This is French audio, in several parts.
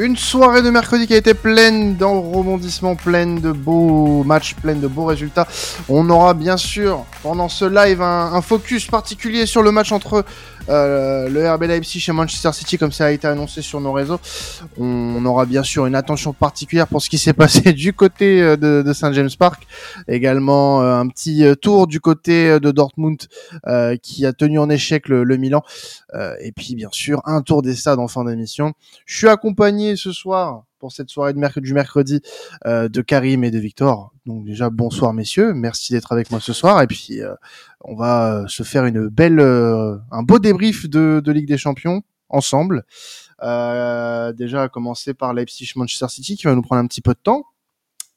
Une soirée de mercredi qui a été pleine de rebondissements, pleine de beaux matchs, pleine de beaux résultats. On aura bien sûr pendant ce live un, focus particulier sur le match entre euh, le RB Leipzig et Manchester City comme ça a été annoncé sur nos réseaux. On, aura bien sûr une attention particulière pour ce qui s'est passé du côté euh, de, Saint James Park. Également euh, un petit tour du côté de Dortmund qui a tenu en échec le, le Milan. et puis bien sûr un tour des stades en fin d'émission. Je suis accompagné ce soir pour cette soirée du mercredi euh, de Karim et de Victor. Donc déjà bonsoir messieurs, merci d'être avec moi ce soir et puis euh, on va euh, se faire une belle, un beau débrief de, de Ligue des Champions ensemble. déjà à commencer par Leipzig Manchester City qui va nous prendre un petit peu de temps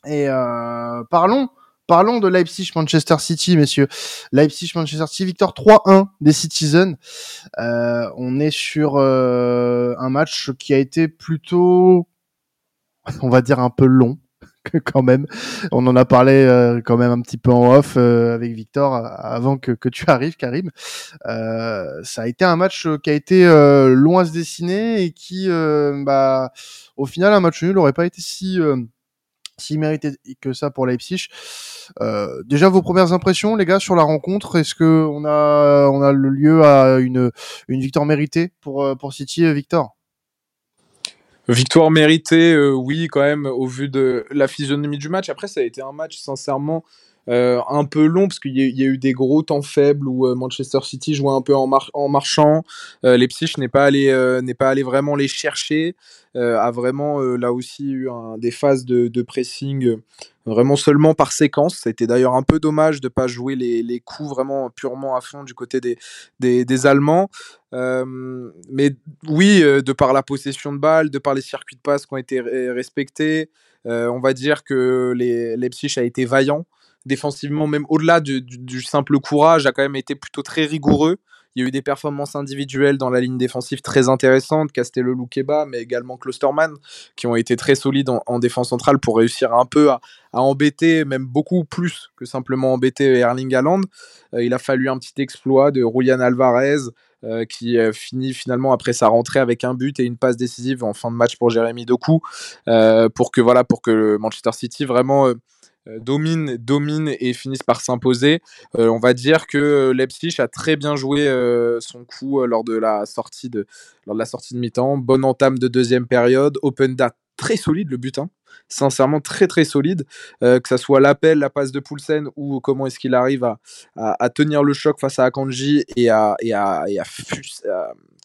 et parlons. Parlons de Leipzig Manchester City, messieurs. Leipzig Manchester City, victoire 3-1 des Citizens. on est sur un match qui a été plutôt on va dire un peu long quand même. On en a parlé euh, quand même un petit peu en off euh, avec Victor euh, avant que, que, tu arrives, Karim. ça a été un match qui a été long à se dessiner et qui, bah, au final, un match nul n'aurait pas été si si mérité que ça pour Leipzig. déjà vos premières impressions, les gars, sur la rencontre? Est-ce que on a on a le lieu à une une victoire méritée pour pour City, Victor? Victoire méritée, euh, oui, quand même, au vu de la physionomie du match. Après, ça a été un match, sincèrement, euh, un peu long, parce qu'il y, a eu des gros temps faibles où euh, Manchester City jouait un peu en, marchant. Leipzig n'est pas, allé, n'est pas allé vraiment les chercher, a vraiment, là aussi, eu des phases de, pressing vraiment seulement par séquence. C'était d'ailleurs un peu dommage de ne pas jouer les, les, coups vraiment purement à fond du côté des, des, Allemands. Euh, mais oui, euh, de par la possession de balles, de par les circuits de passe qui ont été respectés, euh, on va dire que les, Leipzig a été vaillant. Défensivement, même au-delà du, simple courage, a quand même été plutôt très rigoureux. Il y a eu des performances individuelles dans la ligne défensive très intéressantes, Castello Loukeba, mais également Klosterman, qui ont été très solides en, défense centrale pour réussir un peu à, embêter, même beaucoup plus que simplement embêter Erling Haaland. Euh, il a fallu un petit exploit de Julian Alvarez, euh, qui euh, finit finalement après sa rentrée avec un but et une passe décisive en fin de match pour Jérémy Doku, pour que voilà, pour que Manchester City vraiment euh, domine, domine et finissent par s'imposer. Euh, on va dire que Leipzig a très bien joué euh, son coup lors de la sortie de lors de la sortie de mi-temps. Bonne entame de deuxième période. Open date très solide le but. Hein. Sincèrement très très solide. que ça soit l'appel, la passe de Poulsen ou comment est-ce qu'il arrive à, à, tenir le choc face à Akanji et à, et à, et à,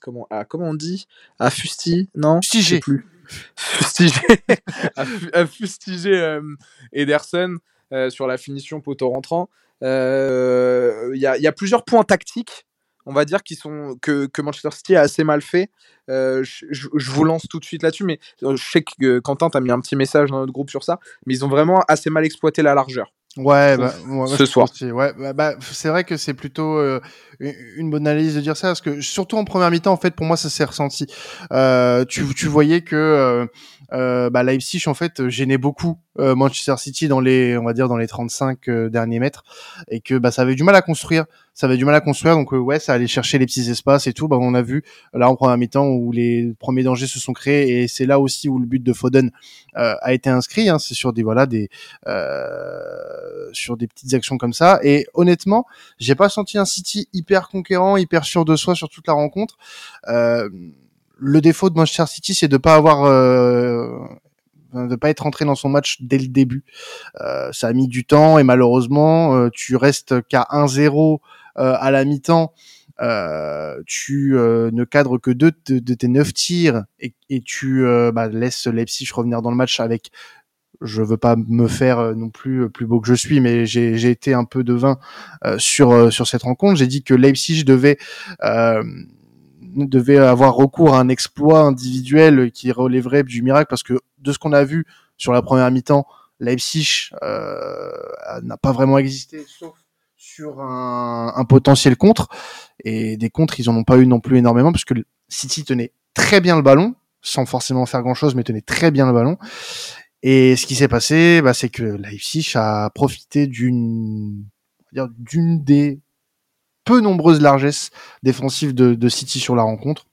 comment, comment on dit? À fusti Non? Je sais plus fustiger, à, fustiger euh, Ederson euh, sur la finition poteau rentrant. Euh, Il y, a, plusieurs points tactiques, on va dire, qui sont, que, que Manchester City a assez mal fait. je, vous lance tout de suite là-dessus, mais je sais que Quentin, tu as mis un petit message dans notre groupe sur ça, mais ils ont vraiment assez mal exploité la largeur. Ouais, bah, ce soir. Ouais, bah, bah, c'est vrai que c'est plutôt une bonne analyse de dire ça, parce que surtout en première mi-temps, en fait, pour moi, ça s'est ressenti. Euh, tu, tu voyais que euh, euh, bah, Leipzig en fait gênait beaucoup euh, Manchester City dans les on va dire dans les 35 euh, derniers mètres et que bah ça avait du mal à construire. Ça avait du mal à construire donc euh, ouais ça allait chercher les petits espaces et tout. Bah on a vu là en première mi-temps où les premiers dangers se sont créés et c'est là aussi où le but de Foden a été inscrit hein, c'est sur des voilà des sur des petites actions comme ça. Et honnêtement j'ai pas senti un City hyper conquérant hyper sûr de soi sur toute la rencontre. Euh, le défaut de Manchester City, c'est de pas avoir euh, de pas être rentré dans son match dès le début. Euh, ça a mis du temps et malheureusement, euh, tu restes qu'à 1-0 euh, à la mi-temps. tu ne cadres que deux de, tes neuf tirs et, tu bah, laisses Leipzig revenir dans le match avec je veux pas me faire non plus plus beau que je suis, mais j'ai été un peu de vin sur sur cette rencontre. J'ai dit que Leipzig devait euh, devait avoir recours à un exploit individuel qui relèverait du miracle parce que de ce qu'on a vu sur la première mi-temps, Leipzig euh, n'a pas vraiment existé sauf sur un, potentiel contre. Et des contres ils en ont pas eu non plus énormément parce que City tenait très bien le ballon sans forcément faire grand chose mais tenait très bien le ballon. Et ce qui s'est passé bah, c'est que Leipzig a profité d'une d'une des peu nombreuses largesses défensives de, City sur la rencontre.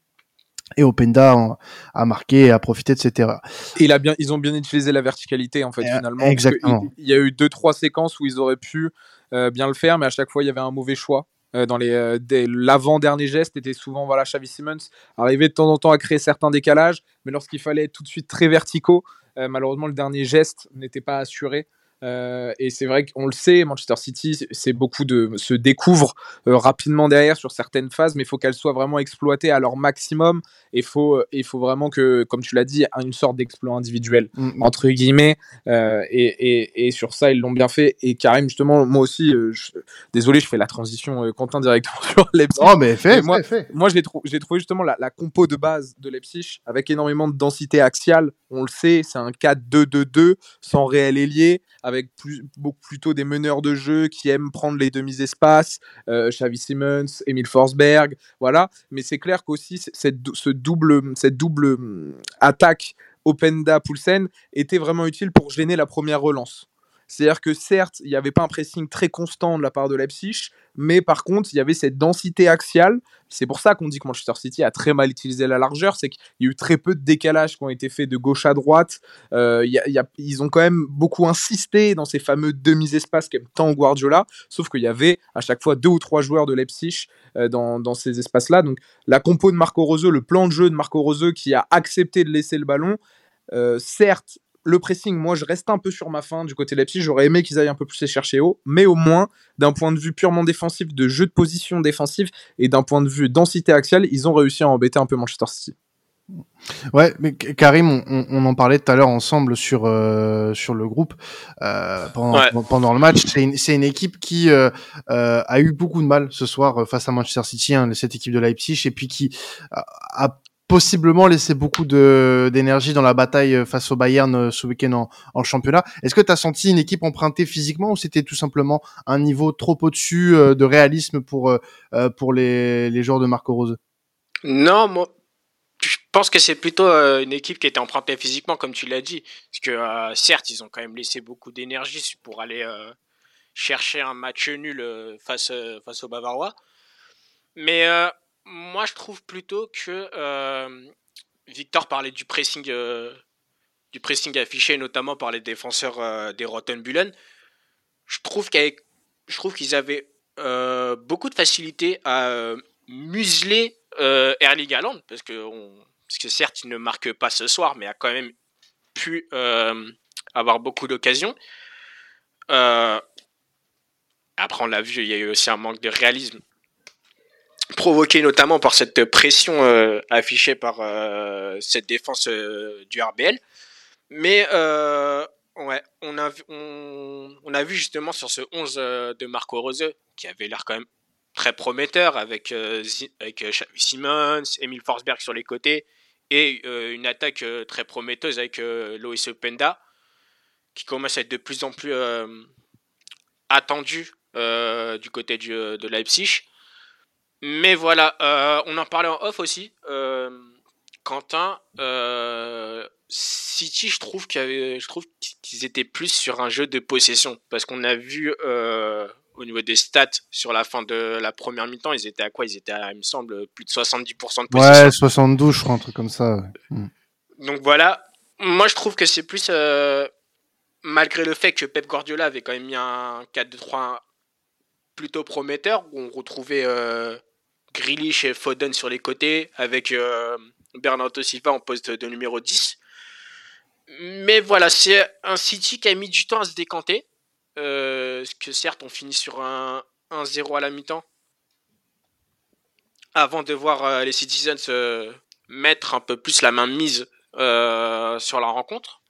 et Openda a marqué et a profité de cette erreur. il a bien, ils ont bien utilisé la verticalité en fait finalement. Exactement. Il, y a eu deux trois séquences où ils auraient pu bien le faire, mais à chaque fois il y avait un mauvais choix. dans les l'avant dernier geste était souvent voilà Xavi Simmons arrivait de temps en temps à créer certains décalages, mais lorsqu'il fallait être tout de suite très verticaux, malheureusement le dernier geste n'était pas assuré. Euh, et c'est vrai qu'on le sait, Manchester City, c'est beaucoup de se découvre euh, rapidement derrière sur certaines phases, mais il faut qu'elles soient vraiment exploitées à leur maximum. Et il faut, il faut vraiment que, comme tu l'as dit, une sorte d'exploit individuel mm, mm. entre guillemets. Euh, et, et, et, sur ça, ils l'ont bien fait. Et Karim, justement, moi aussi, désolé, je fais la transition Quentin directement sur Leipzig. Oh, mais fait, moi, fait. moi, j'ai trouvé justement la, la, compo de base de Leipzig avec énormément de densité axiale. On le sait, c'est un 4-2-2-2 sans réel ailier avec plus, beaucoup plutôt des meneurs de jeu qui aiment prendre les demi-espaces, euh, Xavi Simmons, Emile Forsberg, voilà. Mais c'est clair qu'aussi cette, ce double, cette double hum, attaque Openda-Poulsen était vraiment utile pour gêner la première relance. C'est-à-dire que certes, il n'y avait pas un pressing très constant de la part de Leipzig, mais par contre, il y avait cette densité axiale. C'est pour ça qu'on dit que Manchester City a très mal utilisé la largeur, c'est qu'il y a eu très peu de décalages qui ont été faits de gauche à droite. Euh, ils ont quand même beaucoup insisté dans ces fameux demi-espaces qu'aime tant Guardiola, sauf qu'il y avait à chaque fois deux ou trois joueurs de Leipzig euh, dans, ces espaces-là. Donc la compo de Marco Rose, le plan de jeu de Marco Rose qui a accepté de laisser le ballon, euh, certes, le pressing, moi, je reste un peu sur ma fin du côté Leipzig. J'aurais aimé qu'ils aillent un peu plus les chercher haut, mais au moins, d'un point de vue purement défensif, de jeu de position défensif et d'un point de vue densité axiale, ils ont réussi à embêter un peu Manchester City. Ouais, mais Karim, on, en parlait tout à l'heure ensemble sur euh, sur le groupe euh, pendant, pendant le match. C'est une, une, équipe qui euh, a eu beaucoup de mal ce soir face à Manchester City, hein, cette équipe de Leipzig, et puis qui a possiblement laissé beaucoup de d'énergie dans la bataille euh, face au Bayern euh, ce week-end en, en, championnat. Est-ce que tu as senti une équipe empruntée physiquement ou c'était tout simplement un niveau trop au-dessus euh, de réalisme pour pour les, les joueurs de Marco Rose? Non, moi je pense que c'est plutôt une équipe qui était empruntée physiquement comme tu l'as dit parce que certes, ils ont quand même laissé beaucoup d'énergie pour aller chercher un match nul face face aux Bavarois. Mais moi, je trouve plutôt que euh, Victor parlait du pressing, euh, du pressing affiché, notamment par les défenseurs euh, des Rottenbullen. Je trouve je trouve qu'ils avaient beaucoup de facilité à museler Erling Haaland, parce que, parce que certes, il ne marque pas ce soir, mais a quand même pu avoir beaucoup d'occasions. après, on l'a vu, il y a eu aussi un manque de réalisme provoqué notamment par cette pression euh, affichée par euh, cette défense euh, du RBL. Mais on a, on, a vu justement sur ce 11 de Marco Rose qui avait l'air quand même très prometteur avec, avec Simmons, Emile Forsberg sur les côtés et une attaque très prometteuse avec Loïs Openda qui commence à être de plus en plus attendu du côté de Leipzig. Mais voilà, euh, on en parlait en off aussi. Euh, Quentin, euh, City, je trouve qu'ils étaient plus sur un jeu de possession parce qu'on a vu au niveau des stats sur la fin de la première mi-temps, ils étaient à quoi? Ils étaient à, il me semble, plus de 70% de possession. Ouais, 72, je crois, un truc comme ça. Hmm. Donc voilà, moi je trouve que c'est plus malgré le fait que Pep Guardiola avait quand même mis un 4-2-3 plutôt prometteur où on retrouvait euh, Grealish et Foden sur les côtés avec euh, Bernardo Silva en poste de numéro 10. Mais voilà, c'est un City qui a mis du temps à se décanter. Euh, que certes, on finit sur un 1-0 à la mi-temps. Avant de voir euh, les Citizens mettre un peu plus la main mise sur la rencontre.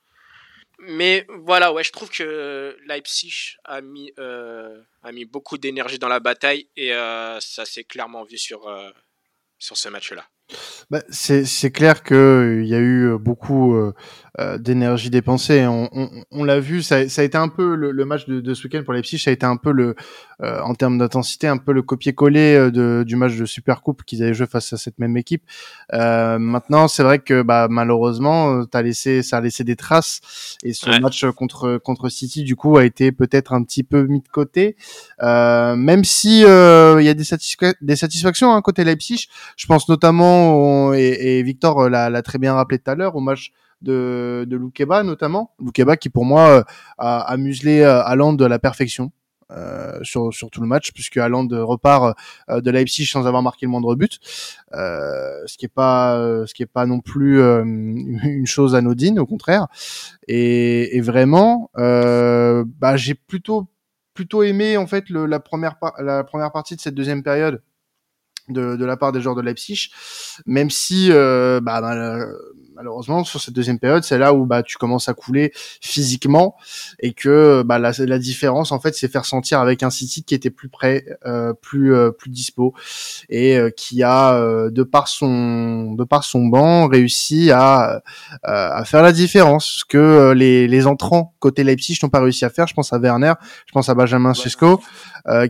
Mais voilà, ouais, je trouve que Leipzig a mis, euh, a mis beaucoup d'énergie dans la bataille et euh, ça s'est clairement vu sur, euh, sur ce match-là. Bah, c'est clair qu'il y a eu beaucoup euh, d'énergie dépensée. On, on, on l'a vu, ça, ça, a été un peu le, le match de, de, ce week-end pour Leipzig, ça a été un peu le, euh, en termes d'intensité, un peu le copier-coller euh, de, du match de Super Coupe qu'ils avaient joué face à cette même équipe. Euh, maintenant, c'est vrai que bah, malheureusement, as laissé, ça a laissé des traces et ce match contre contre City du coup a été peut-être un petit peu mis de côté, même si il y a des, des satisfactions hein, côté Leipzig. Je pense notamment et, Victor l'a très bien rappelé tout à l'heure, au match de, de Loukeba notamment. Loukeba qui pour moi a, a muselé Haaland de la perfection. Euh, sur, tout le match puisque Haaland repart euh, de Leipzig sans avoir marqué le moindre but euh, ce qui est pas ce qui est pas non plus une chose anodine au contraire et, et vraiment bah, j'ai plutôt plutôt aimé en fait la première partie de cette deuxième période de, la part des joueurs de Leipzig même si bah, bah, malheureusement sur cette deuxième période c'est là où bah tu commences à couler physiquement et que bah la, la différence en fait c'est faire sentir avec un City qui était plus près euh, plus euh, plus dispo et euh, qui a euh, de par son de par son banc réussi à à faire la différence. Ce que les les entrants côté Leipzig n'ont pas réussi à faire je pense à Werner je pense à Benjamin Sesko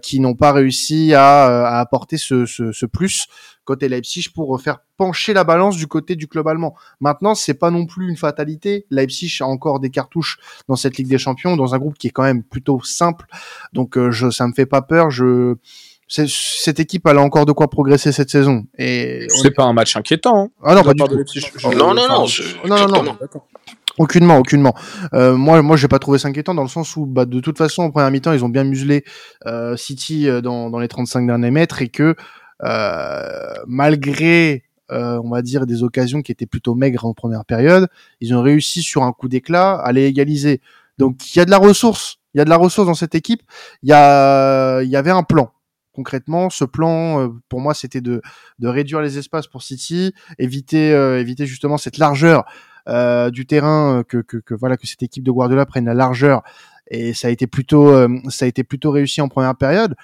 qui n'ont pas réussi à, à apporter ce, ce, ce plus côté Leipzig pour faire pencher la balance du côté du club allemand. Maintenant, c'est pas non plus une fatalité. Leipzig a encore des cartouches dans cette Ligue des Champions, dans un groupe qui est quand même plutôt simple. Donc, euh, je, ça me fait pas peur. Je cette équipe elle a encore de quoi progresser cette saison et c'est pas un match inquiétant hein. ah non pas du tout. non non non non non non Aucunement, aucunement. Euh, moi, moi, j'ai pas trouvé ça inquiétant dans le sens où, bah, de toute façon, en première mi-temps, ils ont bien muselé euh, City euh, dans, dans les 35 derniers mètres et que euh, malgré euh, on va dire des occasions qui étaient plutôt maigres en première période, ils ont réussi sur un coup d'éclat à les égaliser. Donc il y a de la ressource, il y a de la ressource dans cette équipe. Il y a, il y avait un plan. Concrètement, ce plan, euh, pour moi, c'était de, de réduire les espaces pour City, éviter, éviter justement cette largeur du terrain que, que, que, voilà que cette équipe de Guardiola prenne la largeur. Et ça a été plutôt, ça a été plutôt réussi en première période.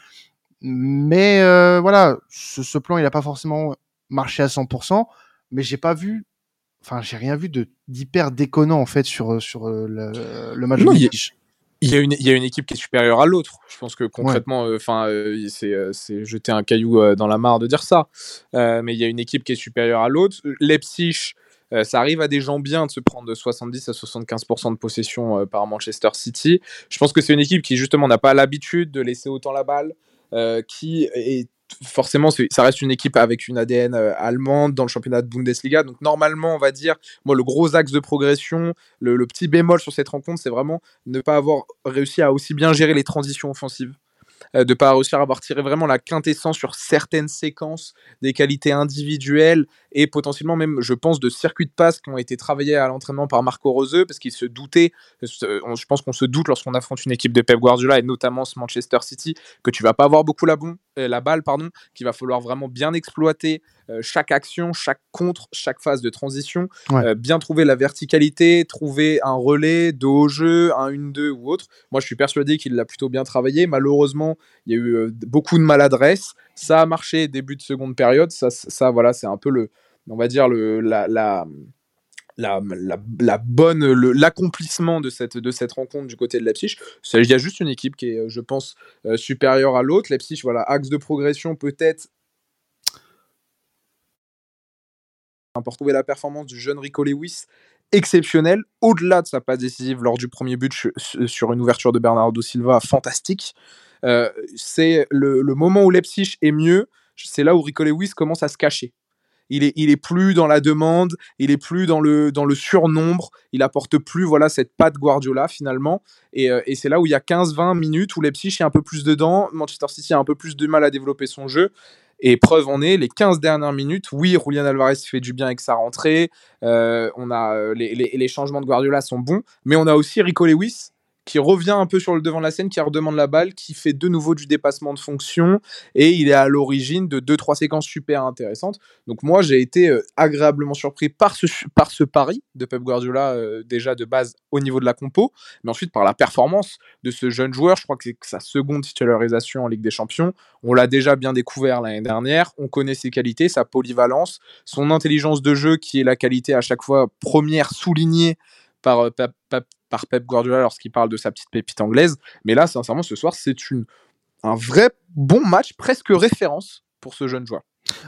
Mais euh, voilà, ce, ce, plan, il n'a pas forcément marché à 100%, mais j'ai pas vu, enfin, j'ai rien vu de d'hyper déconnant en fait sur sur euh, le, le match non, de il y, a une, il y a une équipe qui est supérieure à l'autre. Je pense que concrètement, euh, enfin, c'est, c'est jeter un caillou dans la mare de dire ça. mais il y a une équipe qui est supérieure à l'autre. Leipzig, ça arrive à des gens bien de se prendre de 70 à 75% de possession par Manchester City. Je pense que c'est une équipe qui justement n'a pas l'habitude de laisser autant la balle, euh, qui est forcément, ça reste une équipe avec une ADN euh, allemande dans le championnat de Bundesliga. Donc normalement, on va dire, moi, le gros axe de progression, le, petit bémol sur cette rencontre, c'est vraiment ne pas avoir réussi à aussi bien gérer les transitions offensives euh, de pas réussir à avoir tiré vraiment la quintessence sur certaines séquences, des qualités individuelles et potentiellement même, je pense, de circuits de passe qui ont été travaillés à l'entraînement par Marco Rose parce qu'il se doutait, je pense qu'on se doute lorsqu'on affronte une équipe de Pep Guardiola et notamment ce Manchester City, que tu vas pas avoir beaucoup la, bon, euh, la balle, pardon, qu'il va falloir vraiment bien exploiter euh, chaque action, chaque contre, chaque phase de transition, bien trouver la verticalité, trouver un relais de haut jeu, un 1-2 ou autre. Moi, je suis persuadé qu'il l'a plutôt bien travaillé. Malheureusement, il y a eu euh, beaucoup de maladresse. Ça a marché début de seconde période. Ça, ça voilà, c'est un peu le, on va dire le, la, la la, la, bonne l'accomplissement de cette de cette rencontre du côté de Leipzig. Il y a juste une équipe qui est euh, je pense euh, supérieure à l'autre. Leipzig voilà axe de progression peut-être. Pour trouver la performance du jeune Rico Lewis exceptionnel. Au-delà de sa passe décisive lors du premier but sur une ouverture de Bernardo Silva fantastique c'est le, moment où Leipzig est mieux, c'est là où Rico Lewis commence à se cacher. Il est, il est plus dans la demande, il est plus dans le, dans le surnombre, il apporte plus voilà cette patte Guardiola finalement. Et, euh, c'est là où il y a 15-20 minutes où Leipzig est un peu plus dedans, Manchester City a un peu plus de mal à développer son jeu. Et preuve en est, les 15 dernières minutes, oui, Julian Alvarez fait du bien avec sa rentrée, euh, on a, les, les, les, changements de Guardiola sont bons, mais on a aussi Rico Lewis qui revient un peu sur le devant de la scène, qui redemande la balle, qui fait de nouveau du dépassement de fonction, et il est à l'origine de deux trois séquences super intéressantes. Donc moi j'ai été euh, agréablement surpris par ce par ce pari de Pep Guardiola euh, déjà de base au niveau de la compo, mais ensuite par la performance de ce jeune joueur. Je crois que c'est sa seconde titularisation en Ligue des Champions. On l'a déjà bien découvert l'année dernière. On connaît ses qualités, sa polyvalence, son intelligence de jeu qui est la qualité à chaque fois première soulignée par euh, Pep, par Pep Guardiola lorsqu'il parle de sa petite pépite anglaise. Mais là, sincèrement, ce soir, c'est un vrai bon match, presque référence pour ce jeune joueur.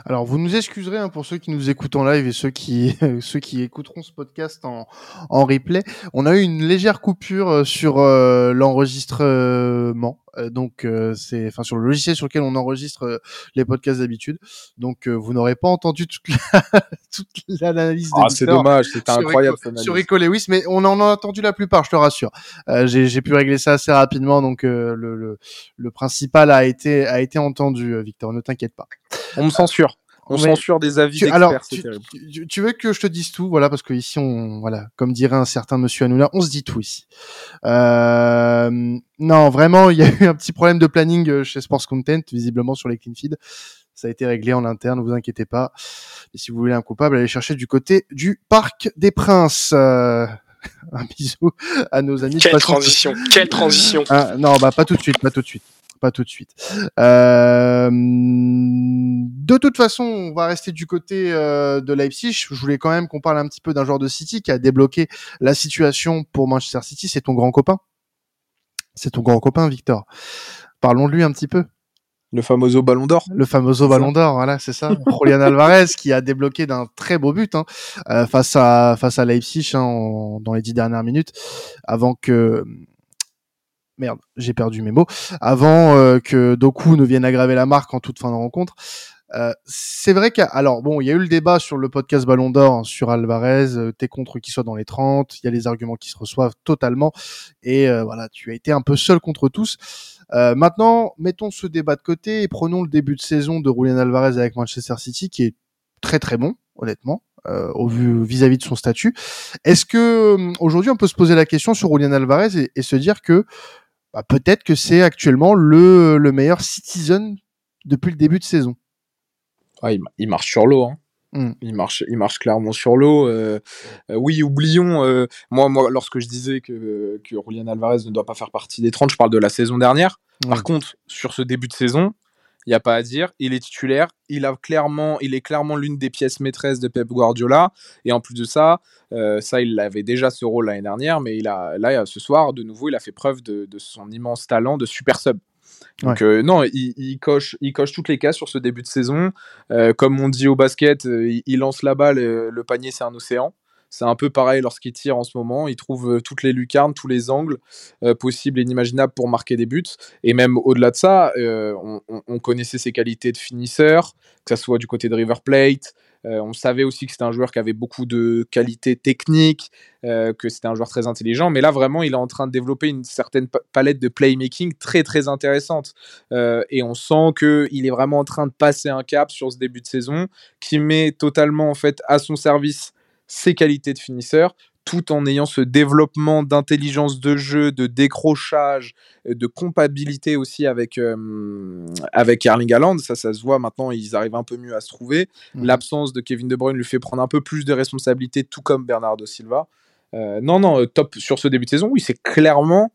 Alors, vous nous excuserez hein, pour ceux qui nous écoutent en live et ceux qui ceux qui écouteront ce podcast en, en replay. On a eu une légère coupure euh, sur euh, l'enregistrement, euh, donc c'est enfin sur le logiciel sur lequel on enregistre les podcasts d'habitude. Donc, vous n'aurez pas entendu toute toute l'analyse. Ah, c'est dommage, c'était incroyable. sur Rico Lewis, mais on en a entendu la plupart, je te rassure. J'ai pu régler ça assez rapidement, donc le, le, le principal a été a été entendu, Victor. Ne t'inquiète pas. On me censure. On censure des avis tu, alors, tu, veux que je te dise tout, voilà, parce que ici, on, voilà, comme dirait un certain Monsieur Hanouna, on se dit tout ici. Euh, non, vraiment, il y a eu un petit problème de planning euh, chez Sports Content, visiblement sur les clean feeds. Ça a été réglé en interne, ne vous inquiétez pas. Et si vous voulez un coupable, allez chercher du côté du Parc des Princes. Euh, un bisou à nos amis. Quelle transition, quelle transition. Ah, non, bah pas tout de suite, pas tout de suite pas tout de suite. Euh, de toute façon, on va rester du côté euh, de Leipzig. Je voulais quand même qu'on parle un petit peu d'un joueur de City qui a débloqué la situation pour Manchester City. C'est ton grand copain. C'est ton grand copain, Victor. Parlons de lui un petit peu. Le fameux Ballon d'Or. Le fameux Ballon d'Or, voilà, c'est ça. Julian Alvarez qui a débloqué d'un très beau but hein, euh, face à face à Leipzig hein, dans les dix dernières minutes, avant que merde, j'ai perdu mes mots, avant euh, que Doku ne vienne aggraver la marque en toute fin de rencontre. Euh, c'est vrai qu'il alors bon, il y a eu le débat sur le podcast Ballon d'Or sur Alvarez, euh, t'es contre qu'il soit dans les 30, il y a les arguments qui se reçoivent totalement et voilà, tu as été un peu seul contre tous. maintenant, mettons ce débat de côté et prenons le début de saison de Julian Alvarez avec Manchester City qui est très très bon, honnêtement. au vu vis-à-vis de son statut. Est-ce que aujourd'hui on peut se poser la question sur Julian Alvarez et se dire que bah, peut-être que c'est actuellement le, le meilleur Citizen depuis le début de saison. Ah, il, marche sur l'eau. Hein. Hmm. Il, marche, il marche clairement sur l'eau. Euh, euh, oui, oublions, euh, moi, moi, lorsque je disais que, que Julian Alvarez ne doit pas faire partie des 30, je parle de la saison dernière. Par contre, sur ce début de saison, il n'y a pas à dire. Il est titulaire. Il, a clairement, il est clairement l'une des pièces maîtresses de Pep Guardiola. Et en plus de ça, euh, ça, il avait déjà ce rôle l'année dernière. Mais il a, là, ce soir, de nouveau, il a fait preuve de, son immense talent de super sub. Donc euh, non, il, coche, il coche toutes les cases sur ce début de saison. Euh, comme on dit au basket, il, lance la balle, le panier c'est un océan. C'est un peu pareil lorsqu'il tire en ce moment. Il trouve euh, toutes les lucarnes, tous les angles euh, possibles et inimaginables pour marquer des buts. Et même au-delà de ça, euh, on, connaissait ses qualités de finisseur, que ce soit du côté de River Plate. on savait aussi que c'était un joueur qui avait beaucoup de qualités techniques, que c'était un joueur très intelligent. Mais là, vraiment, il est en train de développer une certaine palette de playmaking très, très intéressante. et on sent qu'il est vraiment en train de passer un cap sur ce début de saison qui met totalement en fait à son service ses qualités de finisseur, tout en ayant ce développement d'intelligence de jeu, de décrochage, euh, de compatibilité aussi avec, euh, avec Erling Haaland. Ça, ça se voit maintenant, ils arrivent un peu mieux à se trouver. Mmh. L'absence de Kevin De Bruyne lui fait prendre un peu plus de responsabilités, tout comme Bernardo Silva. Euh, non, non, top sur ce début de saison. Oui, c'est clairement,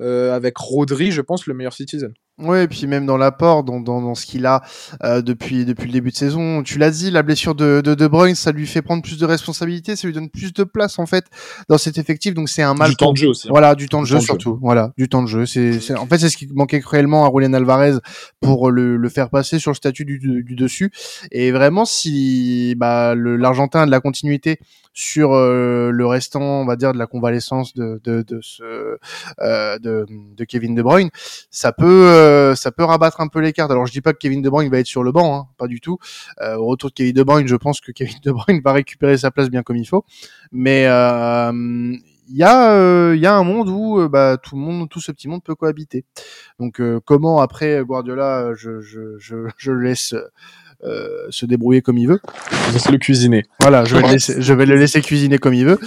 avec Rodri, je pense, le meilleur citizen. Oui, et puis même dans l'apport, dans, dans, dans, ce qu'il a euh, depuis depuis le début de saison. Tu l'as dit, la blessure de, de De Bruyne, ça lui fait prendre plus de responsabilités, ça lui donne plus de place en fait dans cet effectif. Donc c'est un mal. Du temps de jeu aussi. Hein. Voilà, du temps de jeu surtout. Voilà, du temps de jeu. C'est en fait c'est ce qui manquait cruellement à Julian Alvarez pour le, le faire passer sur le statut du, du dessus. Et vraiment, si bah, l'Argentin a de la continuité sur euh, le restant, on va dire, de la convalescence de, de, de ce euh, de, de Kevin De Bruyne, ça peut euh, ça peut rabattre un peu les cartes. Alors je dis pas que Kevin De Bruyne va être sur le banc, hein, pas du tout. Euh, au retour de Kevin De Bruyne, je pense que Kevin De Bruyne va récupérer sa place bien comme il faut. Mais euh, il y a il y a un monde où bah, tout le monde tout ce petit monde peut cohabiter. Donc comment après Guardiola je je je, je laisse euh, se débrouiller comme il veut? Laisse le cuisiner. Voilà, je vais, le laisser, je vais le laisser cuisiner comme il veut.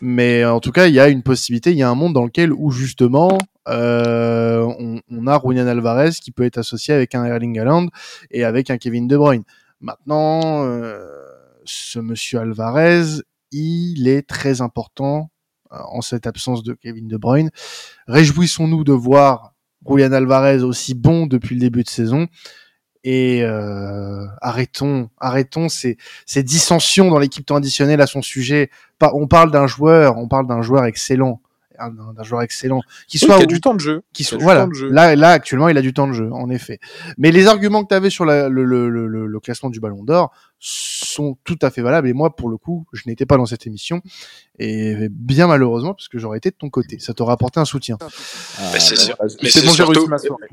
Mais en tout cas, il y a une possibilité, il y a un monde dans lequel où justement on, on, a Julian Alvarez qui peut être associé avec un Erling Haaland et avec un Kevin De Bruyne. Maintenant, euh, ce monsieur Alvarez, il est très important euh, en cette absence de Kevin De Bruyne. Réjouissons-nous de voir Julian Alvarez aussi bon depuis le début de saison et euh, arrêtons, arrêtons ces, ces dissensions dans l'équipe traditionnelle à son sujet. On parle d'un joueur, on parle d'un joueur excellent. D'un joueur excellent, qui soit qui a du temps de jeu, qui soit voilà. Là, là actuellement, il a du temps de jeu, en effet. Mais les arguments que tu avais sur le, le, le, le, classement du Ballon d'Or sont tout à fait valables. Et moi, pour le coup, je n'étais pas dans cette émission et bien malheureusement parce que j'aurais été de ton côté. Ça t'aurait apporté un soutien. Ah, c'est sûr. Mais c'est bon, j'ai réussi ma soirée.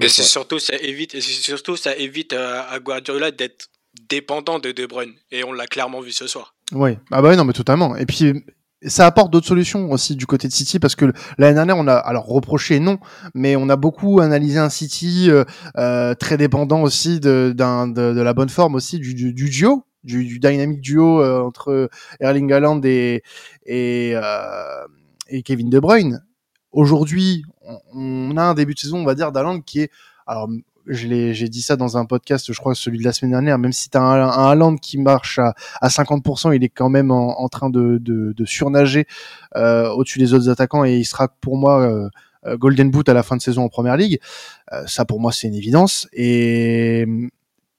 Et c'est surtout ça évite, et surtout ça évite euh, à Guardiola d'être dépendant de De Bruyne et on l'a clairement vu ce soir. Oui, ah bah oui, non mais totalement. Et puis ça apporte d'autres solutions aussi du côté de City parce que l'année dernière on a alors reproché non mais on a beaucoup analysé un City euh, euh, très dépendant aussi de, de, la bonne forme aussi du, du, duo du, du dynamique duo euh, entre Erling Haaland et et, et Kevin De Bruyne. Aujourd'hui on, on, a un début de saison on va dire d'Haaland qui est alors j'ai dit ça dans un podcast, je crois celui de la semaine dernière, même si tu as un, un Haaland qui marche à, à 50%, il est quand même en, train de, de, de surnager euh, au-dessus des autres attaquants et il sera pour moi euh, euh, Golden Boot à la fin de saison en Première Ligue. ça pour moi c'est une évidence et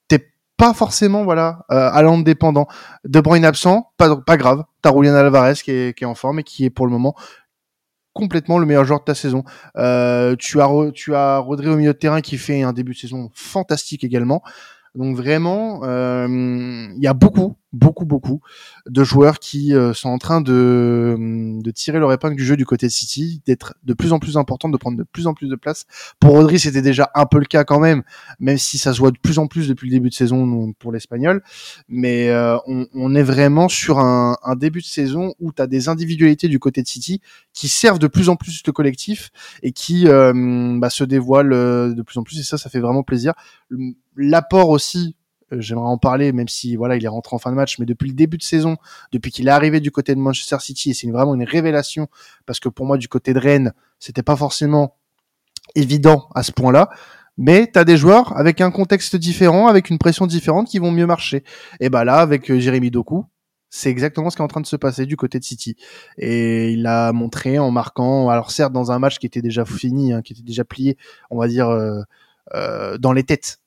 t'es pas forcément voilà Haaland dépendant. De Bruyne absent, pas, pas grave. T'as Julian Alvarez qui est, qui est en forme et qui est pour le moment complètement le meilleur joueur de ta saison. Euh, tu as tu as Rodri au milieu de terrain qui fait un début de saison fantastique également. Donc vraiment, euh, il y a beaucoup, beaucoup, beaucoup de joueurs qui euh, sont en train de, de tirer leur épingle du jeu du côté de City, d'être de plus en plus important, de prendre de plus en plus de place. Pour Rodri, c'était déjà un peu le cas quand même, même si ça se voit de plus en plus depuis le début de saison pour l'Espagnol. Mais euh, on, on, est vraiment sur un, un début de saison où tu as des individualités du côté de City qui servent de plus en plus le collectif et qui bah, se dévoilent de plus en plus. Et ça, ça fait vraiment plaisir l'apport aussi euh, j'aimerais en parler, même si voilà, il est rentré en fin de match, mais depuis le début de saison, depuis qu'il est arrivé du côté de Manchester City, et c'est vraiment une révélation, parce que pour moi, du côté de Rennes, c'était pas forcément évident à ce point-là. Mais tu as des joueurs avec un contexte différent, avec une pression différente, qui vont mieux marcher. Et bah là, avec euh, Jérémy Doku, c'est exactement ce qui est en train de se passer du côté de City. Et il a montré en marquant, alors certes dans un match qui était déjà fini, hein, qui était déjà plié, on va dire euh, dans les têtes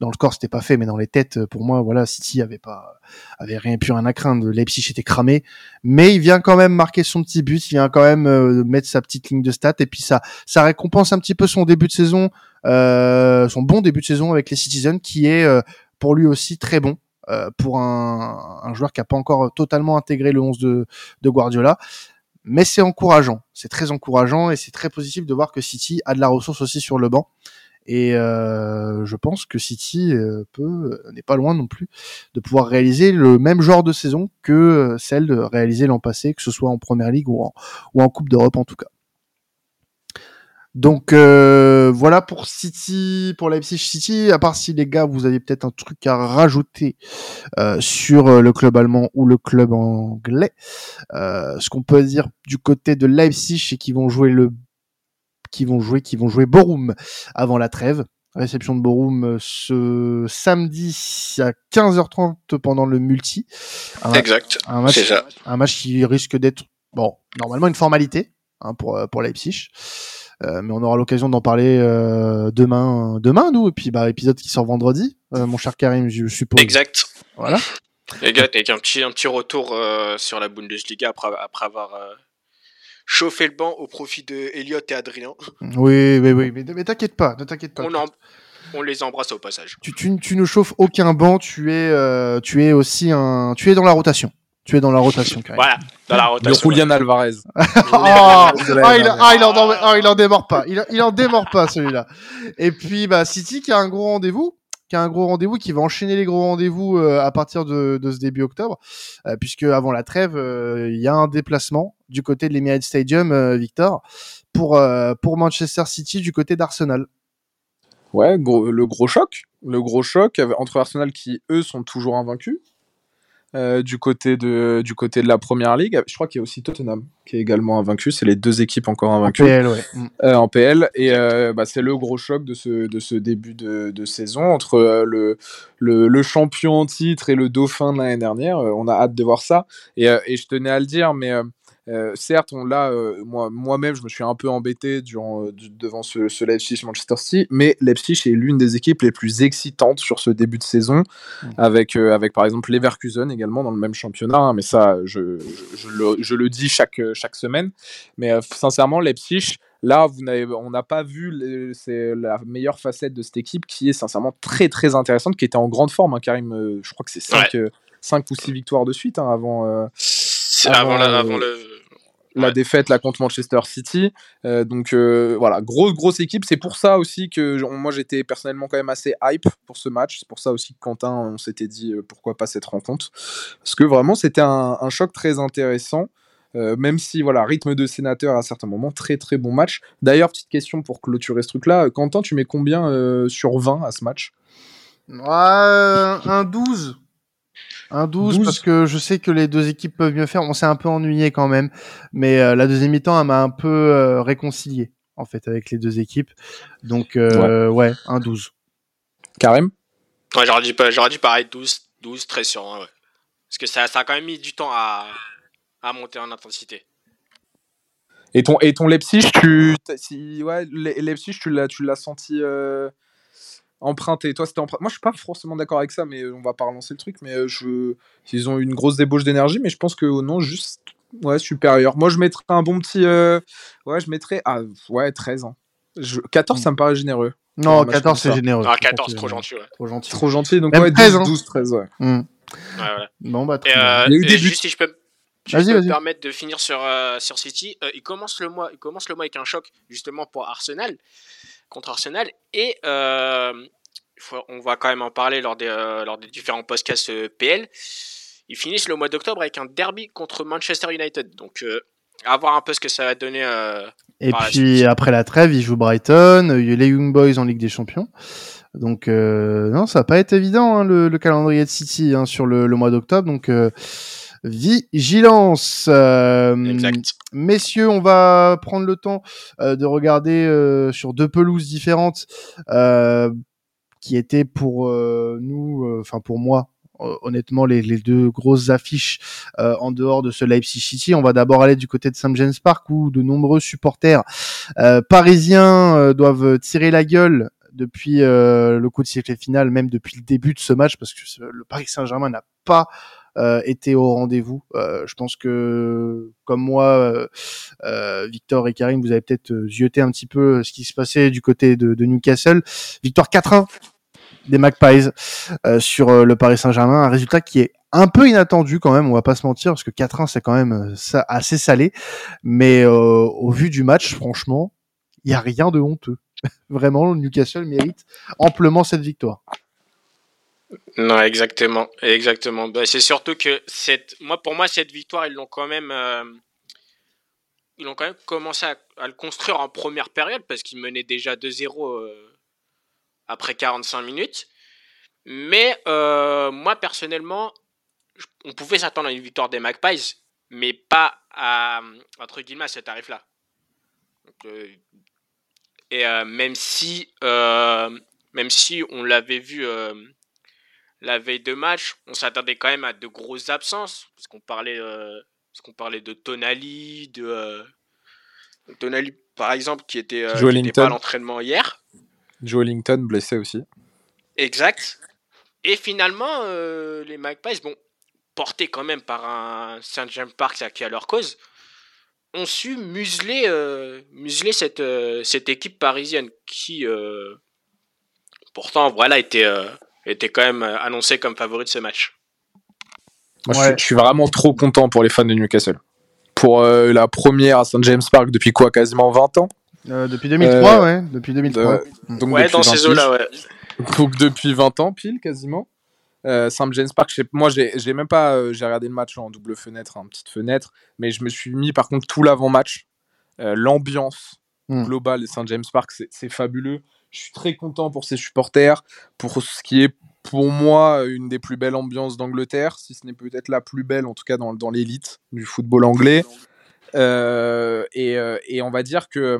dans le corps c'était pas fait mais dans les têtes pour moi voilà City avait pas avait rien plus rien à craindre Leipzig était cramé. Mais il vient quand même marquer son petit but il vient quand même euh, mettre sa petite ligne de stats et puis ça ça récompense un petit peu son début de saison euh, son bon début de saison avec les Citizens qui est euh, pour lui aussi très bon euh, pour un, un, joueur qui a pas encore totalement intégré le 11 de, de Guardiola. Mais c'est encourageant. C'est très encourageant et c'est très positif de voir que City a de la ressource aussi sur le banc et euh, je pense que City euh, peut n'est pas loin non plus de pouvoir réaliser le même genre de saison que euh, celle de réaliser l'an passé, que ce soit en Première Ligue ou en, ou en Coupe d'Europe en tout cas. Donc euh, voilà pour City, pour Leipzig City. À part si les gars, vous avez peut-être un truc à rajouter euh, sur le club allemand ou le club anglais. Euh, ce qu'on peut dire du côté de Leipzig, c'est qu'ils vont jouer le qui vont jouer, qui vont jouer Borum avant la trêve. Réception de Borum euh, ce samedi à 15h30 pendant le multi. exact. Un match, un match qui risque d'être bon, normalement une formalité hein, pour euh, pour Leipzig. Euh, mais on aura l'occasion d'en parler euh, demain, demain nous, et puis bah épisode qui sort vendredi, euh, mon cher Karim, je suppose. Exact. Voilà. Exact, avec un petit un petit retour sur la Bundesliga après après avoir chauffer le banc au profit de Elliot et Adrien. Oui, oui, oui, mais, mais t'inquiète pas, ne t'inquiète pas. On, les embrasse au passage. Tu, tu, tu, ne chauffes aucun banc, tu es, euh, tu es aussi un, tu es dans la rotation. Tu es dans la rotation, quand même. Voilà, dans la rotation. Le Julian Alvarez. oh, ah, il, ah, il, en, ah, il en démord pas. Il, il en démord pas, celui-là. Et puis, bah, City qui a un gros rendez-vous qui a un gros rendez-vous, qui va enchaîner les gros rendez-vous euh, à partir de, ce début octobre, euh, puisque avant la trêve, euh, il y a un déplacement du côté de l'Emirates Stadium, Victor, pour pour Manchester City du côté d'Arsenal. Ouais, le gros choc, le gros choc entre Arsenal qui eux sont toujours invaincus euh, du, côté de, du côté de la première ligue. Je crois qu'il y a aussi Tottenham qui est également invaincu. C'est les deux équipes encore invaincues. En PL, ouais. Mm. euh, en PL. Et euh, bah, c'est le gros choc de ce, de ce début de, de saison entre le, le, le, champion en titre et le dauphin de l'année dernière. On a hâte de voir ça. Et, et je tenais à le dire, mais Euh, certes, on l'a, euh, moi, moi-même, je me suis un peu embêté durant, euh, devant ce, ce Leipzig Manchester City, mais Leipzig est l'une des équipes les plus excitantes sur ce début de saison, mmh. avec, avec par exemple Leverkusen également dans le même championnat, hein, mais ça, je, je, le, je, le, dis chaque, chaque semaine. Mais sincèrement, Leipzig, Là, vous on n'a pas vu c'est la meilleure facette de cette équipe qui est sincèrement très très intéressante, qui était en grande forme. Hein, Karim, je crois que c'est 5, ouais. ou 6 victoires de suite hein, avant, avant, la, avant le la défaite là contre Manchester City. Euh, donc euh, voilà, grosse grosse équipe. C'est pour ça aussi que moi j'étais personnellement quand même assez hype pour ce match. C'est pour ça aussi que Quentin, on s'était dit euh, pourquoi pas cette rencontre, parce que vraiment c'était un, choc très intéressant. même si voilà rythme de sénateur à certains moments très très bon match d'ailleurs petite question pour clôturer ce truc là Quentin tu mets combien sur 20 à ce match? Ouais, un 12 un 12, parce que je sais que les deux équipes peuvent mieux faire. On s'est un peu ennuyé quand même, mais euh, la deuxième mi-temps, elle m'a un peu euh, réconcilié en fait avec les deux équipes. Donc euh, ouais. un 12. Karim? Ouais, j'aurais dit, j'aurais dit pareil, 12, 12, 13 sur 1, ouais. Parce que ça, ça a quand même mis du temps à, à monter en intensité. Et ton, et ton Leipzig, tu, si, ouais, Leipzig, tu l'as, tu l'as senti emprunté. Toi, c'était emprunté. Moi, je suis pas forcément d'accord avec ça, mais euh, on va pas relancer le truc. Mais euh, je, ils ont une grosse débauche d'énergie, mais je pense que non, juste ouais, supérieur. Moi, je mettrais un bon petit. Euh, ouais, je mettrais. Ah, ouais, 13 ans. Je... 14, ça me paraît généreux. Non, 14, c'est généreux. Ah, 14, trop gentil, ouais. Trop gentil. Trop gentil, donc ouais, 13, 12, 13, ouais. Mmh. ouais voilà. Bon, bah, et, euh, Il y a eu des juste si je peux. Vas-y, vas-y. me permettre de finir sur, euh, sur City. Euh, il, commence le mois, il commence le mois avec un choc, justement, pour Arsenal, contre Arsenal. Et euh, on va quand même en parler lors des, euh, lors des différents podcasts euh, PL. Ils finissent le mois d'octobre avec un derby contre Manchester United. Donc, à voir un peu ce que ça va donner. Et puis, après la trêve, ils jouent Brighton, les Young Boys en Ligue des Champions. Donc, non, ça va pas être évident, hein, le, calendrier de City hein, sur le, mois d'octobre. Donc, vigilance. exact. Messieurs, on va prendre le temps de regarder sur deux pelouses différentes qui étaient pour euh, nous, euh, enfin pour moi, honnêtement les, les, deux grosses affiches euh, en dehors de ce Leipzig City. On va d'abord aller du côté de St James Park où de nombreux supporters euh, parisiens doivent tirer la gueule depuis le coup de sifflet final, même depuis le début de ce match, parce que le Paris Saint-Germain n'a pas euh, au rendez-vous. Euh, je pense que, comme moi, euh, Victor et Karim, vous avez peut-être zioté un petit peu ce qui se passait du côté de, de Newcastle. Victoire 4-1 des Magpies sur le Paris Saint-Germain, un résultat qui est un peu inattendu quand même, on va pas se mentir, parce que 4-1 c'est quand même assez salé, mais au vu du match, franchement, il y a rien de honteux. Vraiment, Newcastle mérite amplement cette victoire. Non, exactement, exactement. Bah, c'est surtout que cette, moi, pour moi, cette victoire, ils l'ont quand même, euh, ils ont quand même commencé à, le construire en première période parce qu'ils menaient déjà 2-0 euh, après 45 minutes. Mais euh, moi, personnellement, on pouvait s'attendre à une victoire des Magpies, mais pas à entre guillemets à ce tarif-là. Et même si, même si on l'avait vu la veille de match, on s'attendait quand même à de grosses absences, parce qu'on parlait, euh, qu'on parlait de Tonali, de euh, Tonali par exemple, qui était, euh, pas à l'entraînement hier. Joe Ellington blessé aussi. Exact. Et finalement, euh, les Magpies, bon, portés quand même par un Saint James Park qui a leur cause, ont su museler, museler cette, cette équipe parisienne qui, pourtant, voilà, était était quand même euh, annoncé comme favori de ce match. Moi, je, suis vraiment trop content pour les fans de Newcastle. Pour euh, la première à St James Park depuis quoi Quasiment 20 ans? Euh, Depuis 2003, ouais. Depuis 2003. donc ouais, dans ces eaux-là, ouais. Donc depuis 20 ans, pile, quasiment. Euh, St James Park, moi j'ai même pas j'ai regardé le match en double fenêtre, en petite fenêtre, mais je me suis mis par contre tout l'avant-match. L'ambiance hmm. globale de St James Park, c'est fabuleux. Je suis très content pour ses supporters, pour ce qui est pour moi une des plus belles ambiances d'Angleterre, si ce n'est peut-être la plus belle, en tout cas dans, dans l'élite du football anglais. Euh, et, euh, et, on va dire que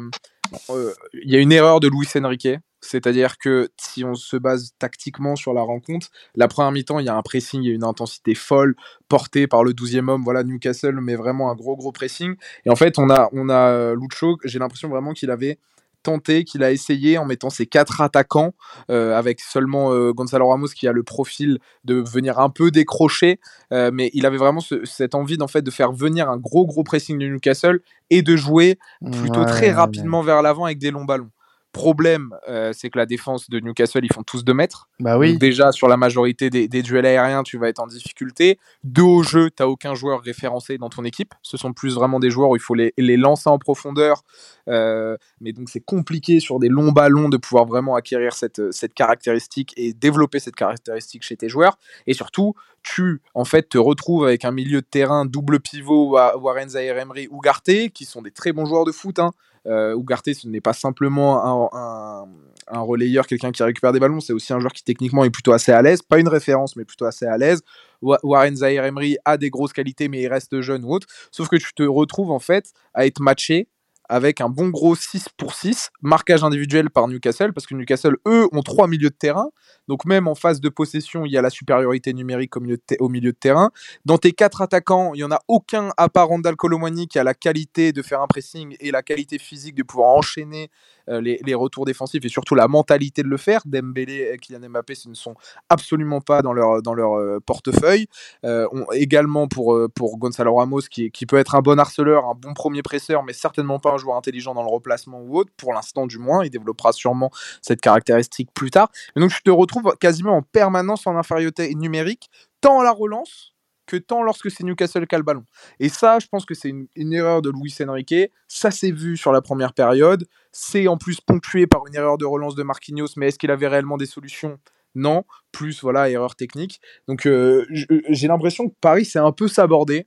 euh, il y a une erreur de Luis Enrique C'est-à-dire que si on se base tactiquement sur la rencontre, la première mi-temps, il y a un pressing et une intensité folle portée par le 12e homme. Voilà, Newcastle met vraiment un gros, gros pressing. Et en fait, on a, on a euh, Lucho, j'ai l'impression vraiment qu'il avait tenté, qu'il a essayé en mettant ses quatre attaquants, euh, avec seulement euh, Gonzalo Ramos qui a le profil de venir un peu décrocher, mais il avait vraiment cette envie en fait de faire venir un gros gros pressing de Newcastle et de jouer plutôt très rapidement vers l'avant avec des longs ballons. Problème, euh, c'est que la défense de Newcastle, ils font tous 2 mètres. Bah oui. déjà, sur la majorité des, duels aériens, tu vas être en difficulté. Deux au jeu, tu n'as aucun joueur référencé dans ton équipe. Ce sont plus vraiment des joueurs où il faut les, lancer en profondeur. Euh, mais donc, c'est compliqué sur des longs ballons de pouvoir vraiment acquérir cette, cette caractéristique et développer cette caractéristique chez tes joueurs. Et surtout, tu en fait te retrouves avec un milieu de terrain double pivot Warren Zahir Emery ou Garté, qui sont des très bons joueurs de foot. Hein. Euh, Ugarte, ce n'est pas simplement un, relayeur, quelqu'un qui récupère des ballons, c'est aussi un joueur qui techniquement est plutôt assez à l'aise. Pas une référence, mais plutôt assez à l'aise. Warren Zahir Emery a des grosses qualités, mais il reste jeune ou autre. Sauf que tu te retrouves en fait à être matché avec un bon gros 6 pour 6, marquage individuel par Newcastle, parce que Newcastle, eux, ont trois milieux de terrain. Donc même en phase de possession, il y a la supériorité numérique au milieu de, terrain. Dans tes quatre attaquants, il n'y en a aucun à part Randall Colomwani qui a la qualité de faire un pressing et la qualité physique de pouvoir enchaîner euh, les, retours défensifs et surtout la mentalité de le faire. Dembélé et Kylian Mbappé, ce ne sont absolument pas dans leur, dans leur euh, portefeuille. Euh, également pour, pour Gonzalo Ramos, qui, qui peut être un bon harceleur, un bon premier presseur, mais certainement pas joueur intelligent dans le replacement ou autre, pour l'instant du moins. Il développera sûrement cette caractéristique plus tard. Et donc je te retrouve quasiment en permanence en infériorité numérique, tant à la relance que tant lorsque c'est Newcastle qui a le ballon. Et ça, je pense que c'est une, erreur de Luis Enrique. Ça s'est vu sur la première période. C'est en plus ponctué par une erreur de relance de Marquinhos, mais est-ce qu'il avait réellement des solutions? Non. Plus, voilà, erreur technique. Donc, euh, j'ai l'impression que Paris s'est un peu sabordé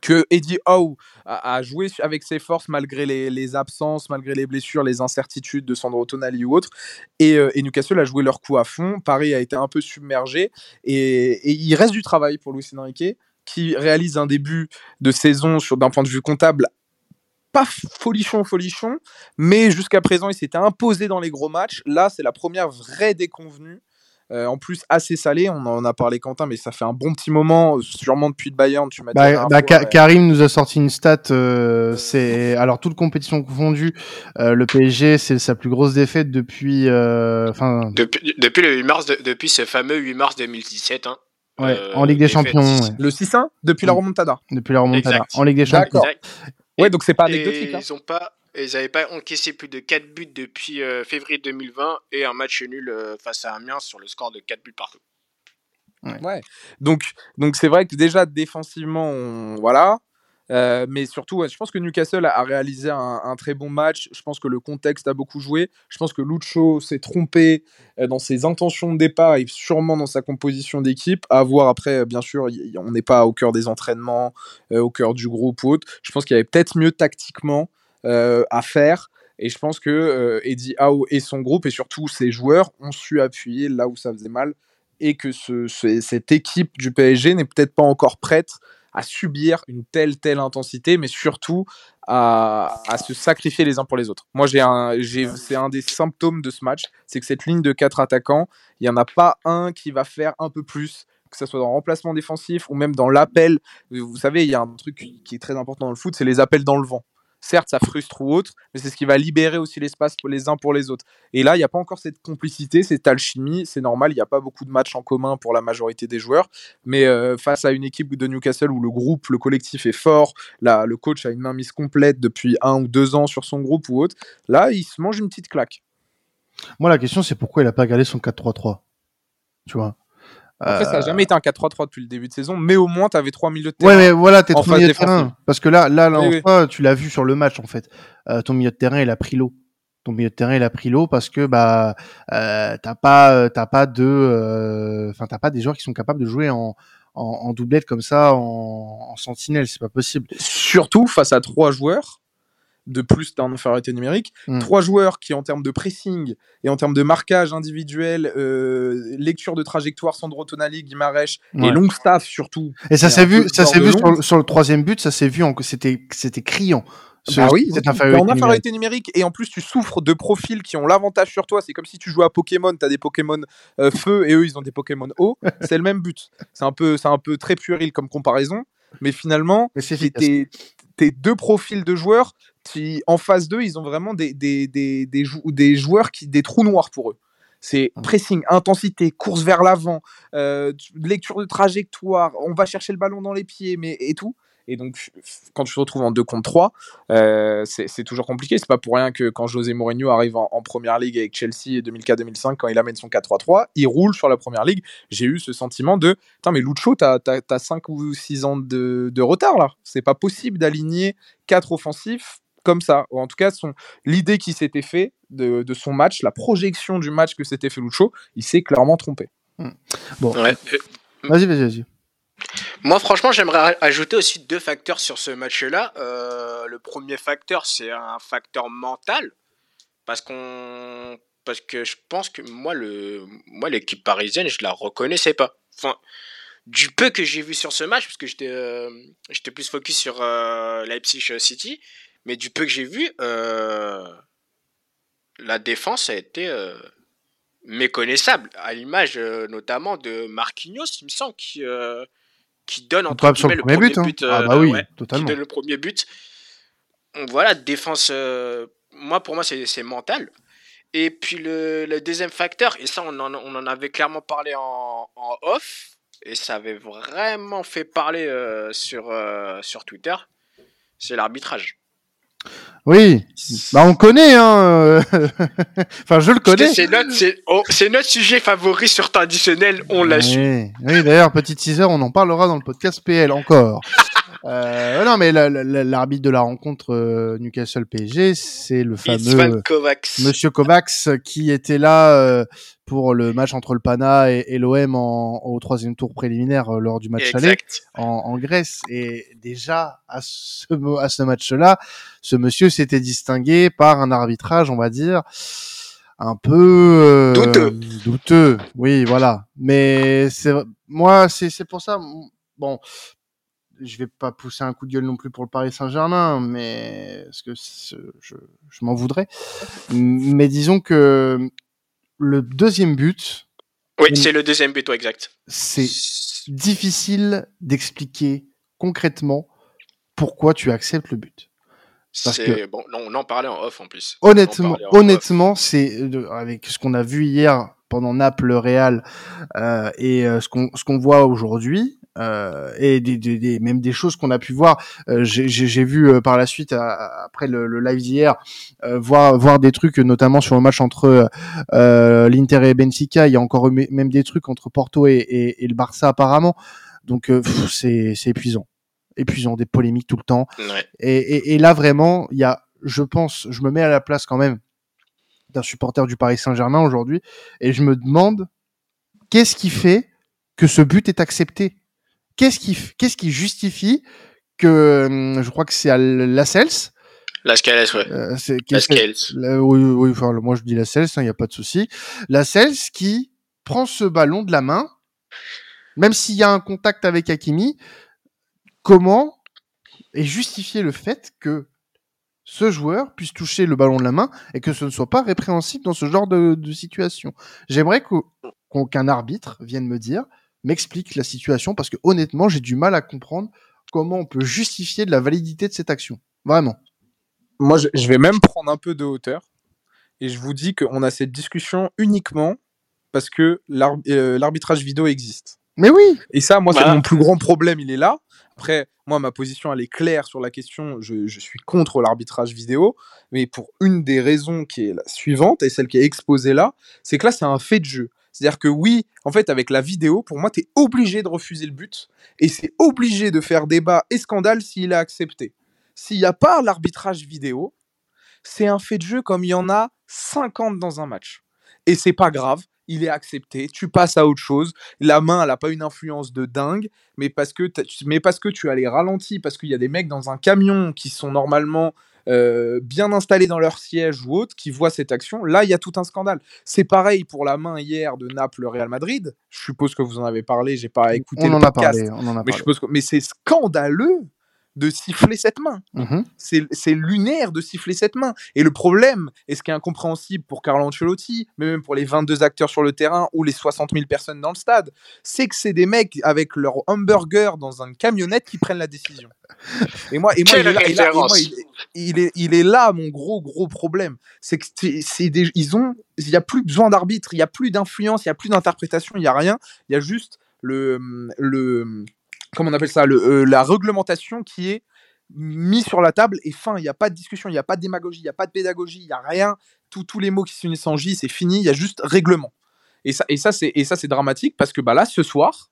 que Eddie Howe a, joué avec ses forces malgré les, absences, malgré les blessures, les incertitudes de Sandro Tonali ou autre. Euh, et, Newcastle a joué leur coup à fond. Paris a été un peu submergé. Et, il reste du travail pour Luis Enrique, qui réalise un début de saison d'un point de vue comptable pas folichon, folichon, mais jusqu'à présent, il s'était imposé dans les gros matchs. Là, c'est la première vraie déconvenue euh, en plus, assez salé. On en a parlé, Quentin, mais ça fait un bon petit moment, sûrement depuis le Bayern. Tu m'as bah, bah Karim nous a sorti une stat. Euh, c'est alors toute compétition confondue, euh, le PSG, c'est sa plus grosse défaite depuis. Enfin. Depuis, depuis, le 8 mars, depuis ce fameux 8 mars 2017. Hein. Ouais, en Ligue des Champions. Le 6-1 Depuis la remontada. Depuis la remontada. En Ligue des Champions. Ouais, donc c'est pas anecdotique. Hein. Ils ont pas ils n'avaient pas encaissé plus de 4 buts depuis euh, février 2020 et un match nul euh, face à Amiens sur le score de 4 buts partout. Ouais. Donc, donc c'est vrai que déjà défensivement, voilà. Euh, mais surtout, je pense que Newcastle a, réalisé un, très bon match. Je pense que le contexte a beaucoup joué. Je pense que Lucho s'est trompé dans ses intentions de départ et sûrement dans sa composition d'équipe. À voir après, bien sûr, on n'est pas au cœur des entraînements, au cœur du groupe ou autre. Je pense qu'il y avait peut-être mieux tactiquement. Euh, à faire. Et je pense que euh, Eddie Howe et son groupe, et surtout ses joueurs, ont su appuyer là où ça faisait mal. Et que ce, cette équipe du PSG n'est peut-être pas encore prête à subir une telle, telle intensité, mais surtout à, se sacrifier les uns pour les autres. Moi, c'est un des symptômes de ce match, c'est que cette ligne de quatre attaquants, il n'y en a pas un qui va faire un peu plus, que ce soit dans le remplacement défensif ou même dans l'appel. Vous savez, il y a un truc qui est très important dans le foot, c'est les appels dans le vent. Certes, ça frustre ou autre, mais c'est ce qui va libérer aussi l'espace pour les uns pour les autres. Et là, il n'y a pas encore cette complicité, cette alchimie. C'est normal, il n'y a pas beaucoup de matchs en commun pour la majorité des joueurs. Mais euh, face à une équipe de Newcastle où le groupe, le collectif est fort, là, le coach a une main mise complète depuis un ou deux ans sur son groupe ou autre, là, il se mange une petite claque. Moi, la question, c'est pourquoi il n'a pas gardé son 4-3-3. Tu vois? Après, ça n'a jamais été un 4-3-3 depuis le début de saison, mais au moins, tu avais trois milieux de terrain. Ouais, mais voilà, t'es trois milieux de terrain. Parce que là, là, là tu l'as vu sur le match, en fait. Euh, ton milieu de terrain, il a pris l'eau. Ton milieu de terrain, il a pris l'eau parce que bah euh, t'as pas, t'as pas de, euh, enfin t'as pas des joueurs qui sont capables de jouer en, en, en doublette comme ça, en, en sentinelle, c'est pas possible. Surtout face à trois joueurs de plus d'un infériorité numérique, Mm. trois joueurs qui en termes de pressing et en termes de marquage individuel, euh, lecture de trajectoire, Sandro Tonali, Guimarães Ouais. et Longstaff surtout. Et ça s'est vu, ça s'est vu sur, le- sur le troisième but, ça s'est vu, en- c'était, c'était criant. Ce- Bah oui, cette infériorité en numérique. infériorité numérique et en plus tu souffres de profils qui ont l'avantage sur toi. C'est comme si tu jouais à Pokémon, t'as des Pokémon euh, feu et eux ils ont des Pokémon eau. C'est le même but. C'est un peu, c'est un peu très puéril comme comparaison, mais finalement tes deux profils de joueurs, qui, en face d'eux, ils ont vraiment des, des, des, des, jou- des joueurs qui des trous noirs pour eux. C'est pressing, intensité, course vers l'avant, euh, tu- lecture de trajectoire, on va chercher le ballon dans les pieds, mais et tout. Et donc, quand tu te retrouves en 2 contre 3, euh, c'est c'est toujours compliqué. C'est pas pour rien que quand José Mourinho arrive en, en première ligue avec Chelsea 2004-2005, quand il amène son 4-3-3, il roule sur la première ligue. J'ai eu ce sentiment de Putain, mais Lucho, t'as as, 5 ou 6 ans de, de retard là. C'est pas possible d'aligner 4 offensifs comme ça. Ou en tout cas, son- l'idée qui s'était fait de, de son match, la projection du match que s'était fait Lucho, il s'est clairement trompé. Bon, Ouais. Euh, vas-y, vas-y, vas-y. Moi, franchement, j'aimerais ajouter aussi deux facteurs sur ce match-là. Euh, le premier facteur, c'est un facteur mental. Parce qu'on. Parce que je pense que moi, le, moi, l'équipe parisienne, je la reconnaissais pas. Enfin, du peu que j'ai vu sur ce match, parce que j'étais, euh, j'étais plus focus sur euh, Leipzig City, mais du peu que j'ai vu, euh, la défense a été euh, méconnaissable, à l'image euh, notamment de Marquinhos, il me semble, qui, qui donne entre le premier but. hein. ah bah oui, ouais, qui totalement. donne le premier but. Voilà, défense, moi pour moi c'est c'est mental. Et puis le, le deuxième facteur, et ça on en, on en avait clairement parlé en, en off, et ça avait vraiment fait parler euh, sur, euh, sur Twitter, c'est l'arbitrage. Oui, bah on connaît, hein. euh, enfin, je le connais. C'est notre, c'est- oh, c'est notre sujet favori sur traditionnel, on l'a su. Oui, d'ailleurs, petit teaser, on en parlera dans le podcast PL encore. Euh, non, mais la- la- la- l'arbitre de la rencontre euh, Newcastle PSG, c'est le fameux Kovacs. Monsieur Kovacs qui était là euh, pour le match entre le Pana et, et l'OM au troisième tour préliminaire euh, lors du match aller en, en Grèce. Et déjà, à ce, mo- à ce match-là, ce monsieur s'était distingué par un arbitrage, on va dire, un peu euh, Douteux. douteux. Oui, voilà. Mais c'est moi, c'est c'est pour ça. Bon, je vais pas pousser un coup de gueule non plus pour le Paris Saint-Germain, mais parce que je, je m'en voudrais. Mais disons que le deuxième but, Oui, c'est le deuxième but, ouais, exact. c'est difficile d'expliquer concrètement pourquoi tu acceptes le but. parce que- bon, on en parlait en off en plus. On en Honnêtement, en honnêtement, c'est euh, avec ce qu'on a vu hier pendant Naples, Real euh, et euh, ce qu'on ce qu'on voit aujourd'hui euh, et des, des, des- même des choses qu'on a pu voir. Euh, J'ai vu euh, par la suite à- à- après le, le live d'hier euh, voir voir des trucs notamment sur le match entre euh, l'Inter et Benfica. Il y a encore même des trucs entre Porto et, et, et le Barça apparemment. Donc euh, c'est c'est épuisant, épuisant des polémiques tout le temps. Ouais. Et, et, et là, vraiment, il y a, je pense, je me mets à la place quand même d'un supporter du Paris Saint-Germain aujourd'hui, et je me demande qu'est-ce qui fait que ce but est accepté? Qu'est-ce qui, qu'est-ce qui justifie que, hum, je crois que c'est à Lascelles, La Scales, ouais. euh, c'est, La Scales. la- oui, oui, enfin, moi je dis Lascelles, il n'y a pas de souci. Lascelles qui prend ce ballon de la main, même s'il y a un contact avec Hakimi, comment est justifié le fait que ce joueur puisse toucher le ballon de la main et que ce ne soit pas répréhensible dans ce genre de, situation. J'aimerais qu'un arbitre vienne me dire, m'explique la situation, parce que honnêtement, j'ai du mal à comprendre comment on peut justifier de la validité de cette action. Vraiment. Moi, je, vais même prendre un peu de hauteur et je vous dis qu'on a cette discussion uniquement parce que euh, l'arbitrage vidéo existe. Mais oui, Et ça, moi, c'est Voilà. mon plus grand problème, il est là. Après, moi, ma position, elle est claire sur la question. Je, je suis contre l'arbitrage vidéo, mais pour une des raisons qui est la suivante, et celle qui est exposée là, c'est que là, c'est un fait de jeu. C'est-à-dire que oui, en fait, avec la vidéo, pour moi, tu es obligé de refuser le but, et c'est obligé de faire débat et scandale s'il est accepté. S'il n'y a pas l'arbitrage vidéo, c'est un fait de jeu comme il y en a 50 dans un match. Et c'est pas grave, il est accepté, tu passes à autre chose. La main, elle n'a pas une influence de dingue, mais parce que, mais parce que tu as les ralentis, parce qu'il y a des mecs dans un camion qui sont normalement euh, bien installés dans leur siège ou autre, qui voient cette action, là, il y a tout un scandale. C'est pareil pour la main hier de Naples-Real Madrid. Je suppose que vous en avez parlé, j'ai pas écouté on le en a parlé. On en a mais, parlé. je suppose que- mais c'est scandaleux de siffler cette main. Mhm. C'est c'est lunaire de siffler cette main. Et le problème, et ce qui est incompréhensible pour Carlo Ancelotti, mais même pour les 22 acteurs sur le terrain ou les 60 000 personnes dans le stade, c'est que c'est des mecs avec leur hamburger dans une camionnette qui prennent la décision. Et moi, et moi, il, est là, et là- et moi, référence. il- il est, il est là mon gros gros problème. C'est que c'est- des, ils ont, il y a plus besoin d'arbitre, il y a plus d'influence, il y a plus d'interprétation, il y a rien. Il y a juste le, le, comment on appelle ça, le, euh, la réglementation qui est mis sur la table et fin. Il n'y a pas de discussion, il n'y a pas de démagogie, il n'y a pas de pédagogie, il n'y a rien. Tous- tous les mots qui s'unissent en J, c'est fini. Il y a juste règlement. Et ça, et ça, c'est, et ça, c'est dramatique parce que bah là, ce soir,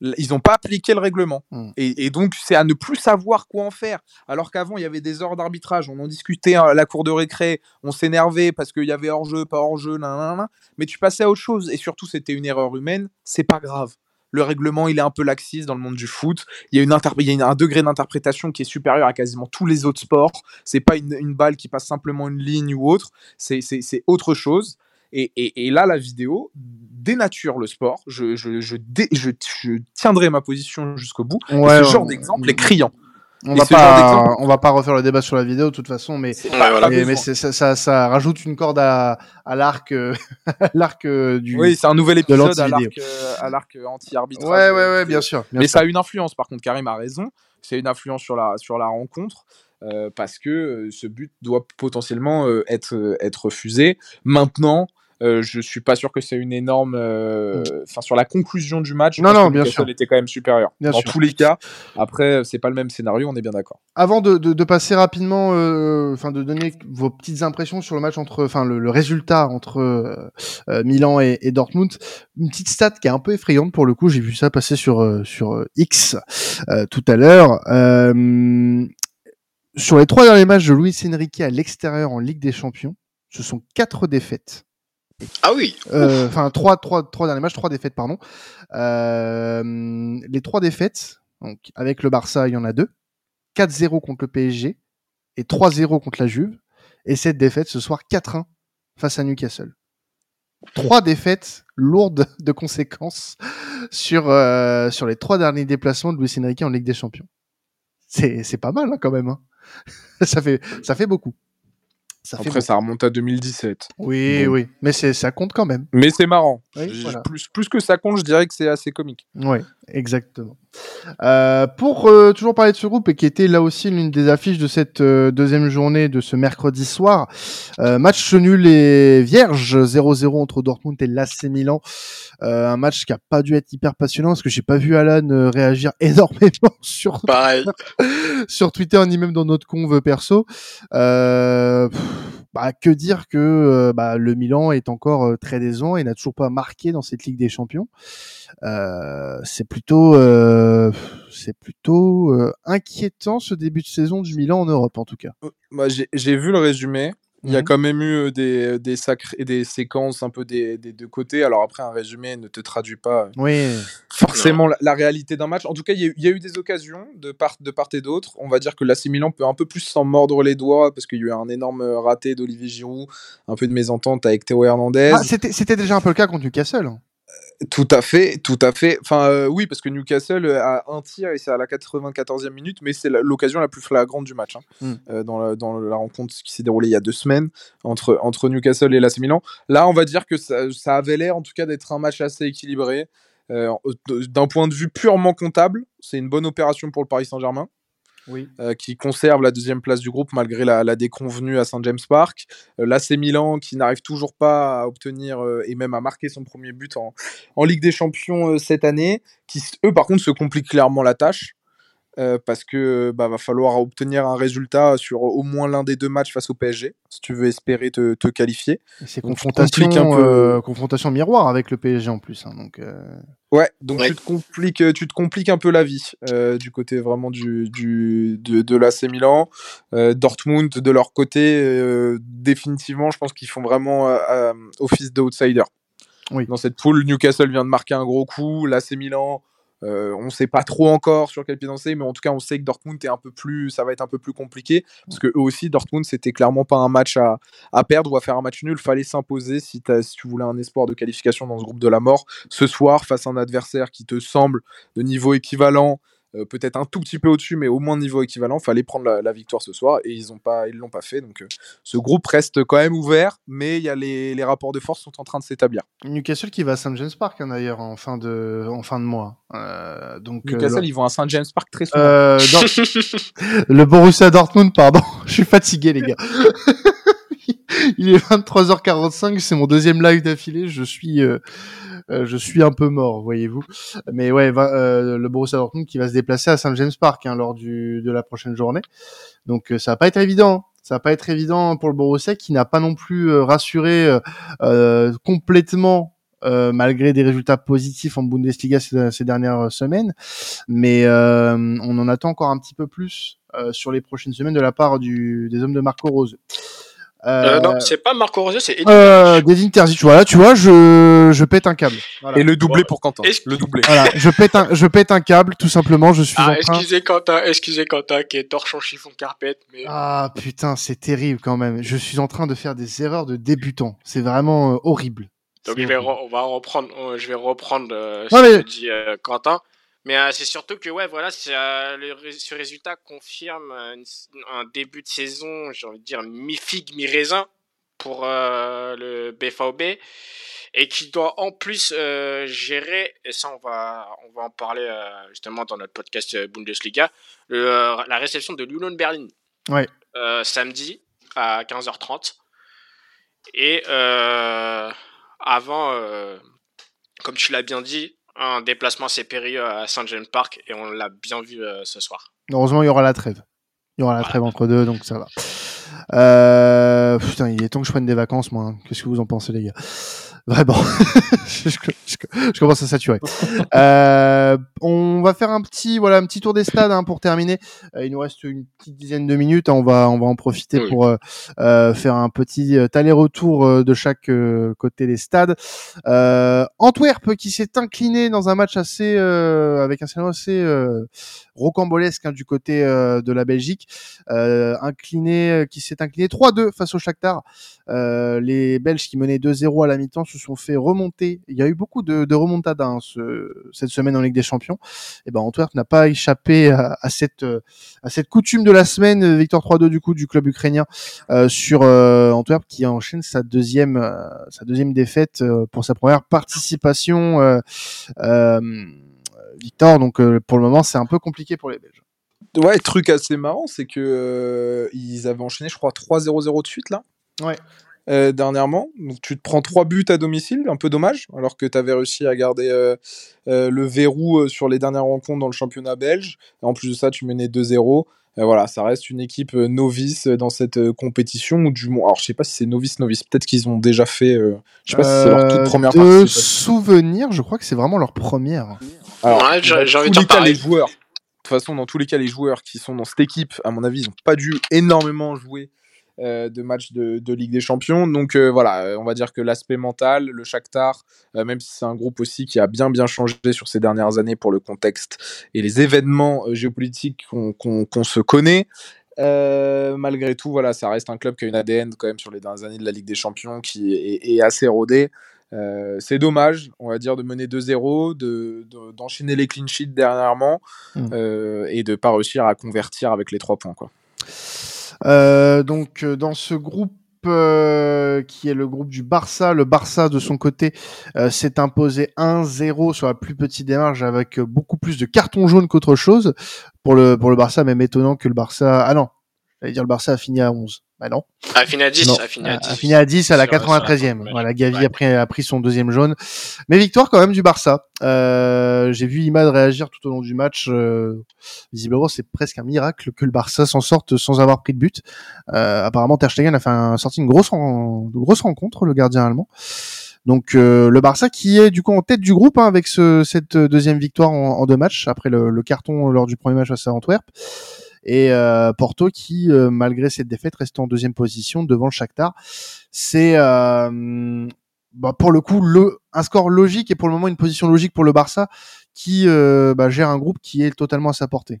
ils n'ont pas appliqué le règlement. Mm. Et, et donc, c'est à ne plus savoir quoi en faire. Alors qu'avant, il y avait des heures d'arbitrage, on en discutait à la cour de récré, on s'énervait parce qu'il y avait hors-jeu, pas hors-jeu, nanana, mais tu passais à autre chose. Et surtout, c'était une erreur humaine, c'est pas grave. Le règlement, il est un peu laxiste dans le monde du foot. Il y a, une il y a une- un degré d'interprétation qui est supérieur à quasiment tous les autres sports. C'est pas une, une balle qui passe simplement une ligne ou autre. C'est autre chose. Et, et- et là, la vidéo dénature le sport. Je, je, je, dé- je, tiendrai ma position jusqu'au bout. Et ce genre d'exemple est criant. On Et va pas, on va pas refaire le débat sur la vidéo de toute façon, mais pas- voilà. mais, mais ça, ça, ça rajoute une corde à, à l'arc, euh, l'arc euh, du. Oui, c'est un nouvel épisode à l'arc euh, anti-arbitrage. ouais, ouais, ouais, bien sûr. bien Mais sûr. ça a une influence, par contre, Karim a raison. C'est une influence sur la, sur la rencontre. euh, parce que ce but doit potentiellement euh, être, être refusé. Maintenant, euh, je suis pas sûr que c'est une énorme. euh, Enfin, sur la conclusion du match, je Non, pense non, que bien sûr. était quand même supérieur. Bien Dans sûr. tous les cas, après, c'est pas le même scénario, on est bien d'accord. Avant de, de, de passer rapidement, euh, enfin de donner vos petites impressions sur le match entre, enfin le, le résultat entre euh, euh, Milan et, et Dortmund, une petite stat qui est un peu effrayante pour le coup. J'ai vu ça passer sur euh, sur euh, X euh, tout à l'heure. Euh, sur les trois derniers matchs de Luis Enrique à l'extérieur en Ligue des Champions, ce sont quatre défaites. Ah oui. Euh, Enfin, trois, trois, trois derniers matchs, trois défaites, pardon. Euh, les trois défaites, donc avec le Barça, il y en a deux. 4-0 contre le PSG et 3-0 contre la Juve. Et cette défaite ce soir 4-1 face à Newcastle. Trois défaites lourdes de conséquences sur, euh, sur les trois derniers déplacements de Luis Enrique en Ligue des Champions. C'est c'est pas mal hein, quand même. hein. ça, fait, ça fait beaucoup. Ça fait Après, beaucoup. ça remonte à 2017. Oui, Bon. oui. Mais c'est ça compte quand même. Mais c'est marrant. Oui, J- voilà. plus, plus que ça compte, je dirais que c'est assez comique. Oui, exactement. Euh, pour euh, toujours parler de ce groupe et qui était là aussi l'une des affiches de cette euh, deuxième journée de ce mercredi soir, euh, match nul et vierge 0-0 entre Dortmund et l'AC Milan. Euh, un match qui a pas dû être hyper passionnant parce que j'ai pas vu Alan réagir énormément sur Pareil. sur Twitter ni même dans notre conve perso. Euh, bah, que dire que euh, bah, le Milan est encore euh, très décevant et n'a toujours pas marqué dans cette Ligue des Champions. Euh, c'est plutôt, euh, c'est plutôt euh, inquiétant ce début de saison du Milan en Europe en tout cas. J'ai j'ai vu le résumé. Il y a Mhm. quand même eu des, des, sacrés, des séquences un peu des, des deux côtés. Alors après, un résumé ne te traduit pas Oui, forcément la, la réalité d'un match. En tout cas, il y, a eu- il y a eu des occasions de part, de part et d'autre. On va dire que l'AC Milan peut un peu plus s'en mordre les doigts parce qu'il y a eu un énorme raté d'Olivier Giroud, un peu de mésentente avec Théo Hernandez. Ah, c'était c'était déjà un peu le cas contre Newcastle. Tout à fait, tout à fait. Enfin, euh, oui, parce que Newcastle euh, a un tir et c'est à la 94e minute, mais c'est l'occasion la plus flagrante du match hein, Mm. euh, dans, la, dans la rencontre qui s'est déroulée il y a deux semaines entre, entre Newcastle et l'AC Milan. Là, on va dire que ça, ça avait l'air en tout cas d'être un match assez équilibré. Euh, D'un point de vue purement comptable, c'est une bonne opération pour le Paris Saint-Germain Oui. euh, qui conserve la deuxième place du groupe malgré la, déconvenue à Saint James Park. Euh, L'AC Milan qui n'arrive toujours pas à obtenir euh, et même à marquer son premier but en, en Ligue des Champions euh, cette année, qui eux par contre se compliquent clairement la tâche. Euh, parce que bah, va falloir obtenir un résultat sur au moins l'un des deux matchs face au PSG si tu veux espérer te, te qualifier. C'est confrontation, compliques un peu. euh, confrontation miroir avec le PSG en plus. hein, donc, euh, Ouais, donc Ouais. tu, te compliques, tu te compliques un peu la vie euh, du côté vraiment du, du, de, de l'AC Milan. Euh, Dortmund, de leur côté, euh, définitivement, je pense qu'ils font vraiment euh, euh, office d'outsider. Oui. Dans cette poule, Newcastle vient de marquer un gros coup. L'AC Milan Euh, on sait pas trop encore sur quel pied danser, mais en tout cas, on sait que Dortmund est un peu plus, ça va être un peu plus compliqué. Parce que eux aussi, Dortmund, c'était clairement pas un match à, à, perdre ou à faire un match nul. Fallait s'imposer si, si, tu voulais un espoir de qualification dans ce groupe de la mort. Ce soir face à un adversaire qui te semble de niveau équivalent euh, peut-être un tout petit peu au-dessus, mais au moins niveau équivalent. Fallait prendre la, la victoire ce soir et ils ont pas, ils l'ont pas fait. Donc euh, ce groupe reste quand même ouvert, mais il y a les, les, rapports de force sont en train de s'établir. Newcastle qui va à St James Park hein, d'ailleurs en fin de en fin de mois. Euh, donc Newcastle ils vont à St James Park très souvent. Le Borussia Dortmund, pardon, je suis fatigué les gars. Il est 23h45, c'est mon deuxième live d'affilée. Je suis euh, je suis un peu mort, voyez-vous. Mais ouais, va, euh, le Borussia Dortmund qui va se déplacer à St James Park hein, lors du, de la prochaine journée. Donc euh, ça va pas être évident. Ça va pas être évident pour le Borussia qui n'a pas non plus euh, rassuré euh, complètement malgré des résultats positifs en Bundesliga ces, ces dernières semaines. Mais on en attend encore un petit peu plus sur les prochaines semaines de la part du, des hommes de Marco Rose. Euh, euh, non, c'est pas Marco Rose, c'est euh, Edin Terzic. Voilà, tu vois, je, je pète un câble. Voilà. Et le doublé pour Quentin. Le doublé. Voilà, je pète un, je pète un câble, tout simplement. Je suis ah, en train. Excusez Quentin, excusez Quentin qui est torchon chiffon carpette. Mais... Ah putain, c'est terrible quand même. Je suis en train de faire des erreurs de débutant. C'est vraiment euh, horrible. Donc je vais, on va reprendre, je vais reprendre euh, ce Ouais, mais- que dit euh, Quentin. Mais euh, c'est surtout que ouais, voilà, euh, le ré- ce résultat confirme euh, une- un début de saison, j'ai envie de dire mi-figue, mi-raisin pour euh, le BVB et qui doit en plus gérer, et ça on va, on va en parler justement dans notre podcast Bundesliga, le, la réception de l'Union Berlin Ouais. samedi à 15h30. Et avant, comme tu l'as bien dit, un déplacement périlleux à Saint James Park et on l'a bien vu euh, ce soir. Heureusement, il y aura la trêve. Il y aura la Voilà. trêve entre deux, donc ça va. Euh, putain, il est temps que je prenne des vacances, moi. hein. Qu'est-ce que vous en pensez, les gars? Vraiment, je, je- je commence à saturer. Euh, on va faire un petit, voilà, un petit tour des stades hein, pour terminer. Euh, il nous reste une petite dizaine de minutes. hein. On va, on va en profiter Oui. pour euh, euh, faire un petit euh, aller-retour de chaque côté des stades. Euh, Antwerp qui s'est incliné dans un match assez, euh, avec un scénario assez euh, rocambolesque hein, du côté de la Belgique, euh, incliné, qui s'est incliné 3-2 face au Shakhtar. Euh, les Belges qui menaient 2-0 à la mi-temps se sont fait remonter. Il y a eu beaucoup de, de remontadas hein, ce- cette semaine en Ligue des Champions. Et ben Antwerp n'a pas échappé à, à cette à cette coutume de la semaine. Victoire 3-2 du coup du club ukrainien euh, sur euh, Antwerp qui enchaîne sa deuxième euh, sa deuxième défaite pour sa première participation. Victor, donc pour le moment c'est un peu compliqué pour les Belges. Ouais, truc assez marrant, c'est que ils avaient enchaîné, je crois, 3-0-0 de suite là. Ouais. Euh, dernièrement. Donc tu te prends trois buts à domicile, un peu dommage, alors que tu avais réussi à garder euh, euh, le verrou euh, sur les dernières rencontres dans le championnat belge. Et en plus de ça, tu menais 2-0. Euh, voilà, ça reste une équipe novice dans cette euh, compétition. Ou du moins, alors je sais pas si c'est novice novice. Peut-être qu'ils ont déjà fait. euh, je sais pas si c'est leur toute première de souvenir, je crois que c'est vraiment leur première. Alors, Ouais, j'ai- envie de les joueurs, de toute façon, dans tous les cas, les joueurs qui sont dans cette équipe, à mon avis, ils n'ont pas dû énormément jouer euh, de matchs de, de Ligue des Champions. Donc euh, voilà, euh, on va dire que l'aspect mental, le Shakhtar, euh, même si c'est un groupe aussi qui a bien bien changé sur ces dernières années pour le contexte et les événements euh, géopolitiques qu'on se connaît. euh, malgré tout, voilà, ça reste un club qui a une ADN quand même sur les dernières années de la Ligue des Champions qui est, est assez rodé. Euh, c'est dommage, on va dire, de mener 2-0, de- de- d'enchaîner les clean sheets dernièrement Mm. euh, et de pas réussir à convertir avec les trois points. Quoi. Euh, donc euh, dans ce groupe euh, qui est le groupe du Barça, le Barça de son côté euh, s'est imposé 1-0 sur la plus petite démarche avec beaucoup plus de cartons jaunes qu'autre chose. Pour le pour le Barça, même étonnant que le Barça ah non, j'allais dire le Barça a fini à 11. Bah non. A fini à 10, Non, a fini à 10. a fini à 10 à la Sur- sur la 93e. première. Voilà, Gavi Ouais. a, pris, a pris son deuxième jaune. Mais victoire quand même du Barça. Euh, J'ai vu Imad réagir tout au long du match. Euh, visiblement, c'est presque un miracle que le Barça s'en sorte sans avoir pris de but. Euh, apparemment, Ter Stegen a fait un, sorti une grosse, rencontre, le gardien allemand. Donc euh, le Barça qui est du coup en tête du groupe hein, avec ce, cette deuxième victoire en, en deux matchs après le, le carton lors du premier match face à Antwerp et euh, Porto qui euh, malgré cette défaite reste en deuxième position devant le Shakhtar. C'est euh, bah, pour le coup un score logique et pour le moment une position logique pour le Barça qui bah, gère un groupe qui est totalement à sa portée.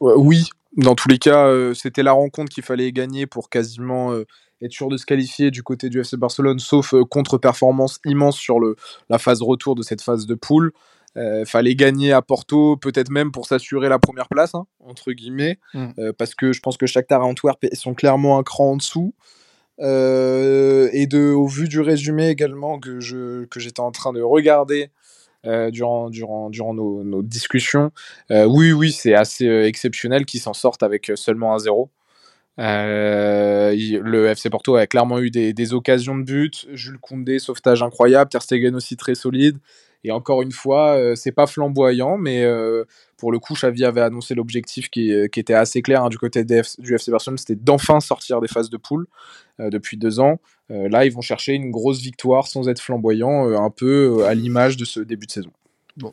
oui, dans tous les cas, c'était la rencontre qu'il fallait gagner pour quasiment être sûr de se qualifier du côté du FC Barcelone, sauf contre-performance immense sur la phase retour de cette phase de poule. Fallait gagner à Porto, peut-être même pour s'assurer la première place, hein, entre guillemets, mm. parce que je pense que Shakhtar et Antwerp sont clairement un cran en dessous. Euh, et de, au vu du résumé également que, je, que j'étais en train de regarder euh, durant, durant, durant nos, nos discussions, euh, oui, oui, c'est assez exceptionnel qu'ils s'en sortent avec seulement un 0. le FC Porto a clairement eu des, des, occasions de but. Jules Koundé, sauvetage incroyable. Ter Stegen aussi très solide. Et encore une fois, c'est pas flamboyant, mais pour le coup, Xavi avait annoncé l'objectif qui, qui, était assez clair hein, du côté du FC Barcelone, c'était d'enfin sortir des phases de poule. Euh, depuis deux ans. Euh, là, ils vont chercher une grosse victoire sans être flamboyant, euh, un peu à l'image de ce début de saison. Bon,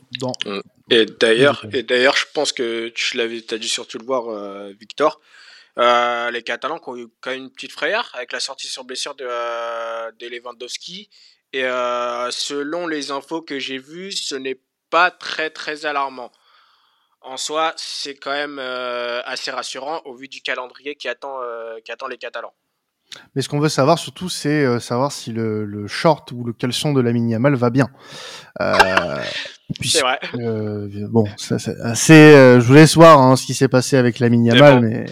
Et d'ailleurs, et d'ailleurs, je pense que tu l'avais, as dû surtout le voir, Victor. les Catalans qui ont eu quand même une petite frayeur avec la sortie sur blessure de, de Lewandowski. Et selon les infos que j'ai vues, ce n'est pas très très alarmant. En soi, c'est quand même assez rassurant au vu du calendrier qui attend, qui attend les Catalans. Mais ce qu'on veut savoir surtout, c'est euh, savoir si le, le, short ou le caleçon de la Yamal va bien. Euh, c'est vrai. Euh, bon, c'est assez. Euh, je vous laisse voir hein, ce qui s'est passé avec la Yamal, mais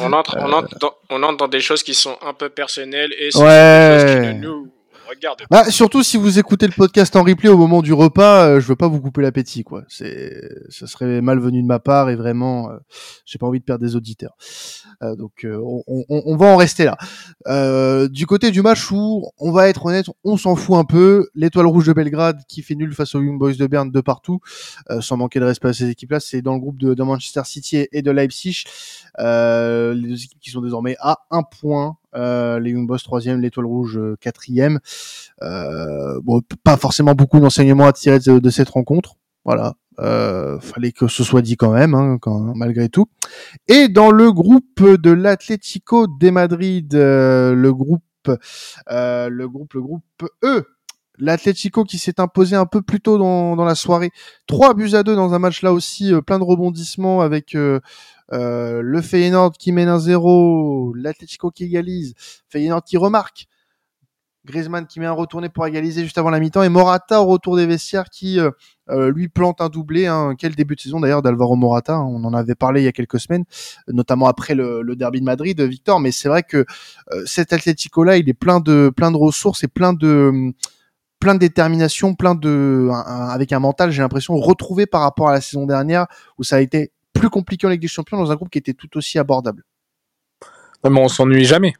on entre, on entre, dans, on entre dans des choses qui sont un peu personnelles et ouais. nous bah, surtout si vous écoutez le podcast en replay au moment du repas, euh, je veux pas vous couper l'appétit, quoi. C'est, ça serait malvenu de ma part et vraiment, euh, j'ai pas envie de perdre des auditeurs. Euh, donc, on, on, on, va en rester là. du côté du match où, on va être honnête, on s'en fout un peu. L'étoile rouge de Belgrade qui fait nul face aux Young Boys de Berne de partout, sans manquer de respect à ces équipes-là, c'est dans le groupe de, de Manchester City et de Leipzig. les deux équipes qui sont désormais à un point euh, les Young Boys troisième, l'Étoile Rouge euh, quatrième. Euh, bon, pas forcément beaucoup d'enseignements à tirer de, cette rencontre. Voilà, euh, fallait que ce soit dit quand même, hein, quand, malgré tout. Et dans le groupe de l'Atlético de Madrid, le groupe, le groupe, le groupe E, l'Atlético qui s'est imposé un peu plus tôt dans, dans, la soirée, trois buts à deux dans un match là aussi plein de rebondissements avec euh, le Feyenoord qui mène un 0, l'Atletico qui égalise, Feyenoord qui remarque, Griezmann qui met un retourné pour égaliser juste avant la mi-temps et Morata au retour des vestiaires qui euh, euh, lui plante un doublé. Hein. Quel début de saison d'ailleurs d'Alvaro Morata. Hein. On en avait parlé il y a quelques semaines, notamment après le, derby de Madrid, Victor. Mais c'est vrai que cet Atlético là, il est plein de plein de ressources et plein de plein de détermination, plein de avec un mental, j'ai l'impression retrouvé par rapport à la saison dernière où ça a été plus compliqué en Ligue des Champions dans un groupe qui était tout aussi abordable. mais on s'ennuie jamais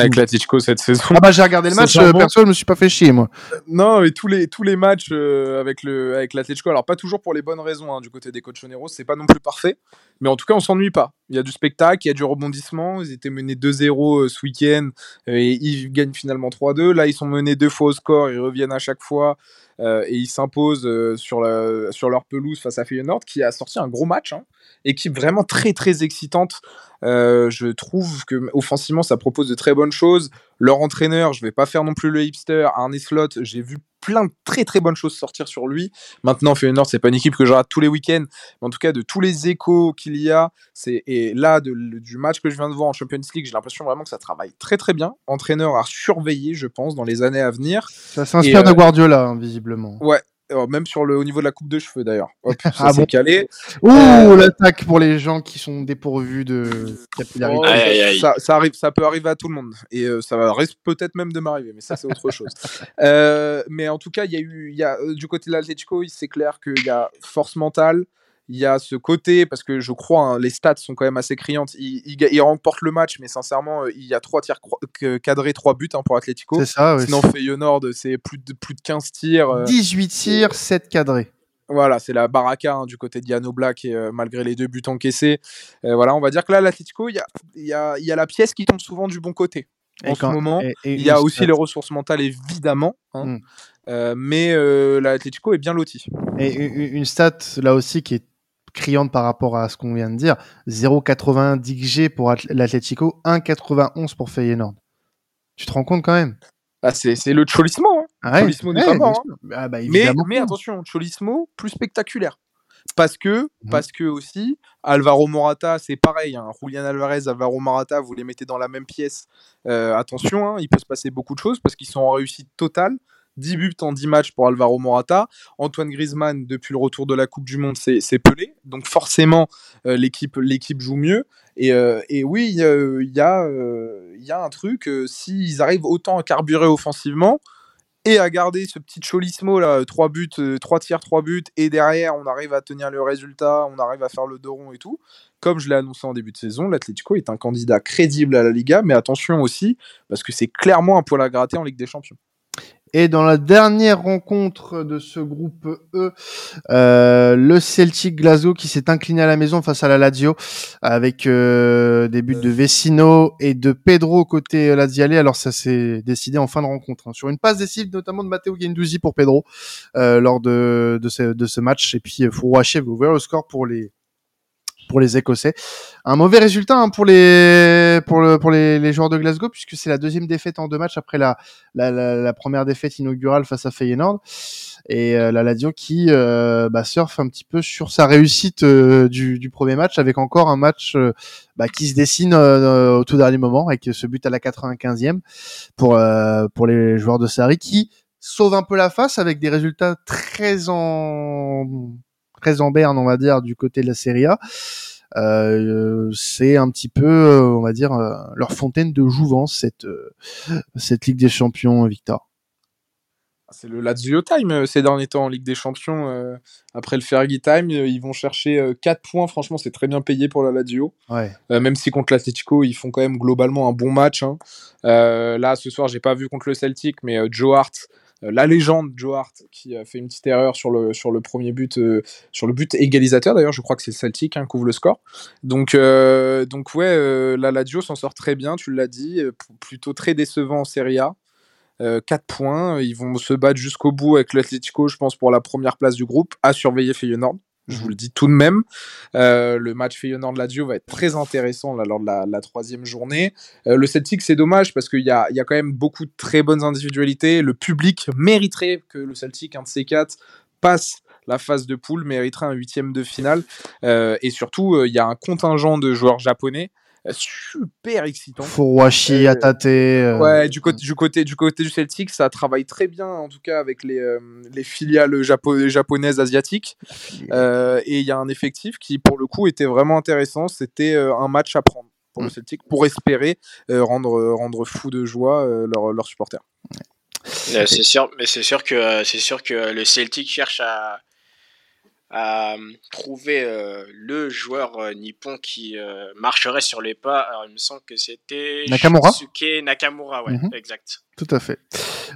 avec l'Atletico cette saison. Ah bah j'ai regardé le match, euh, perso je me suis pas fait chier moi. non, mais tous les tous les matchs euh, avec le avec l'Atletico, alors pas toujours pour les bonnes raisons hein, du côté des Colchoneros, c'est pas non plus parfait, mais en tout cas on s'ennuie pas. Il y a du spectacle, il y a du rebondissement. Ils étaient menés 2-0 euh, ce week-end et ils gagnent finalement 3-2. Là ils sont menés deux fois au score, ils reviennent à chaque fois. Et ils s'imposent sur, la, sur leur pelouse face à Feyenoord qui a sorti un gros match. Hein équipe vraiment très très excitante. Euh, je trouve que offensivement ça propose de très bonnes choses. Leur entraîneur, je vais pas faire non plus le hipster, Arne Slot, j'ai vu plein de très très bonnes choses sortir sur lui. Maintenant, Feyenoord, c'est pas une équipe que rate tous les week-ends, mais en tout cas de tous les échos qu'il y a, c'est et là du match que je viens de voir en Champions League, j'ai l'impression vraiment que ça travaille très très bien. Entraîneur à surveiller, je pense, dans les années à venir. Ça s'inspire de euh, Guardiola, hein, visiblement. Ouais, Oh, même sur le au niveau de la coupe de cheveux d'ailleurs. ça ah s'est calé. Ouh, euh, l'attaque pour les gens qui sont dépourvus de capillarité. Ça, ça, arrive, ça peut arriver à tout le monde et euh, ça risque peut-être même de m'arriver, mais ça c'est autre chose. Euh, mais en tout cas, il y a eu, il y a du côté de l'Atletico, c'est clair qu'il y a force mentale, il y a ce côté, parce que je crois, hein, les stats sont quand même assez criantes. Il, il, remporte le match, mais sincèrement, euh, il y a trois tirs cadrés, trois buts hein, pour Atletico. C'est ça, Sinon, Feyenoord, c'est plus de, plus de 15 tirs. 18 euh, tirs, 7 cadrés. Voilà, c'est la baraka hein, du côté de Diano Black, et, euh, malgré les deux buts encaissés. voilà, on va dire que là, l'Atletico, il y a, y, a, y a la pièce qui tombe souvent du bon côté. En ce moment, il y a aussi les ressources mentales, évidemment. Mm. mais l'Atletico est bien loti. Et une stat là aussi qui est criante par rapport à ce qu'on vient de dire. 0,90 G pour l'Atletico, 1,91 pour Feyenoord. Tu te rends compte quand même? Ah, c'est, le. Hein. Ah Cholismo hein. Ah bah, mais attention, Cholismo, plus spectaculaire. Parce que, Mhm. parce que aussi, Alvaro Morata, c'est pareil. Hein. Julian Alvarez, Alvaro Morata, vous les mettez dans la même pièce. euh, attention, hein, il peut se passer beaucoup de choses parce qu'ils sont en réussite totale. 10 buts en 10 matchs pour Alvaro Morata. Antoine Griezmann, depuis le retour de la Coupe du Monde, c'est pelé. Donc forcément, euh, l'équipe l'équipe joue mieux. Et, euh, et oui, il y euh, y a un truc, s'ils arrivent autant à carburer offensivement, et à garder ce petit cholismo là, 3 buts, 3 tirs, 3 buts, et derrière on arrive à tenir le résultat, on arrive à faire le dos rond et tout. Comme je l'ai annoncé en début de saison, l'Atlético est un candidat crédible à la Liga, mais attention aussi, parce que c'est clairement un poil à gratter en Ligue des Champions. Et dans la dernière rencontre de ce groupe E, euh, le Celtic Glasgow qui s'est incliné à la maison face à la Lazio avec euh, des buts de Vecino et de Pedro côté Laziale. Alors ça s'est décidé en fin de rencontre hein, sur une passe décisive notamment de Matteo Guendouzi pour Pedro euh, lors de, de, ce, de ce match. Et puis Fourouaché va ouvrir le score pour les pour les Écossais. Un mauvais résultat hein, pour les pour le pour les, les joueurs de Glasgow puisque c'est la deuxième défaite en deux matchs après la la, la, première défaite inaugurale face à Feyenoord et euh, la Lazio qui euh, bah, surfe un petit peu sur sa réussite euh, du, du premier match avec encore un match euh, bah, qui se dessine euh, au tout dernier moment avec ce but à la 95e pour euh, pour les joueurs de Sarri qui sauvent un peu la face avec des résultats très en très en berne, on va dire, du côté de la Serie A. Euh, c'est un petit peu, euh, on va dire, euh, leur fontaine de jouvence cette euh, cette Ligue des Champions, Victor. C'est le Lazio Time euh, ces derniers temps en Ligue des Champions. euh, après le Fergie Time, euh, ils vont chercher 4 points. Franchement, c'est très bien payé pour la Lazio. Ouais. Euh, même si contre l'Atletico, ils font quand même globalement un bon match. hein. Euh, là, ce soir, j'ai pas vu contre le Celtic, mais euh, Joe Hart, euh, la légende Joe Hart, qui a fait une petite erreur sur le, sur le premier but, euh, sur le but égalisateur. D'ailleurs, je crois que c'est le Celtic hein, qui ouvre le score. Donc, euh, donc ouais, euh, la Lazio s'en sort très bien, tu l'as dit, euh, plutôt très décevant en Serie A. 4 points, ils vont se battre jusqu'au bout avec l'Atletico, je pense, pour la première place du groupe, à surveiller Feyenoord. Je vous le dis tout de même. Euh, le match Feyenoord-Lazio va être très intéressant là, lors de la, la troisième journée. Euh, le Celtic, c'est dommage parce qu'il y a, il y a quand même beaucoup de très bonnes individualités. Le public mériterait que le Celtic, un de ces quatre, passe la phase de poule, mériterait un huitième de finale. Euh, et surtout, il y a un contingent de joueurs japonais super excitant. Furuhashi, Euh, Atate. euh, Ouais, du côté, du côté du côté du Celtic, ça travaille très bien, en tout cas avec les, euh, les filiales japo- japonaises asiatiques. Euh, et il y a un effectif qui, pour le coup, était vraiment intéressant. C'était euh, un match à prendre pour le Mm. Celtic pour espérer euh, rendre rendre fou de joie euh, leurs leurs supporters. Euh, c'est sûr, mais c'est sûr que c'est sûr que le Celtic cherche à à euh, trouver euh, le joueur euh, nippon qui euh, marcherait sur les pas. Alors il me semble que c'était Nakamura Shusuke Nakamura, ouais, Mhm. exact. Tout à fait.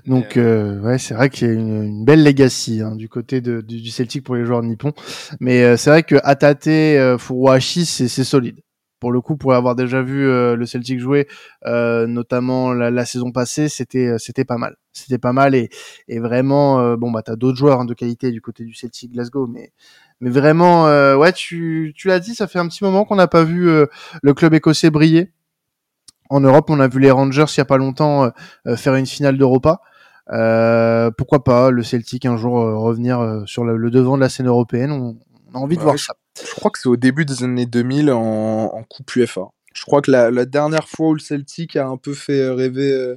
Donc euh, ouais, c'est vrai qu'il y a une, une belle legacy hein, du côté de, du, du Celtic pour les joueurs nippons. Mais euh, c'est vrai que Atate, euh, Furuhashi, c'est solide. Pour le coup, pour avoir déjà vu euh, le Celtic jouer, euh, notamment la, la saison passée, c'était euh, c'était pas mal. C'était pas mal et, et vraiment euh, bon bah t'as d'autres joueurs hein, de qualité du côté du Celtic Glasgow, mais mais vraiment euh, ouais tu tu l'as dit, ça fait un petit moment qu'on n'a pas vu euh, le club écossais briller. En Europe, on a vu les Rangers il y a pas longtemps faire une finale d'Europa. Euh, pourquoi pas le Celtic un jour euh, revenir euh, sur le, le devant de la scène européenne on, on a envie de Ouais, voir je- ça. Je crois que c'est au début des années 2000 en, en Coupe UEFA. Je crois que la, la dernière fois où le Celtic a un peu fait rêver euh,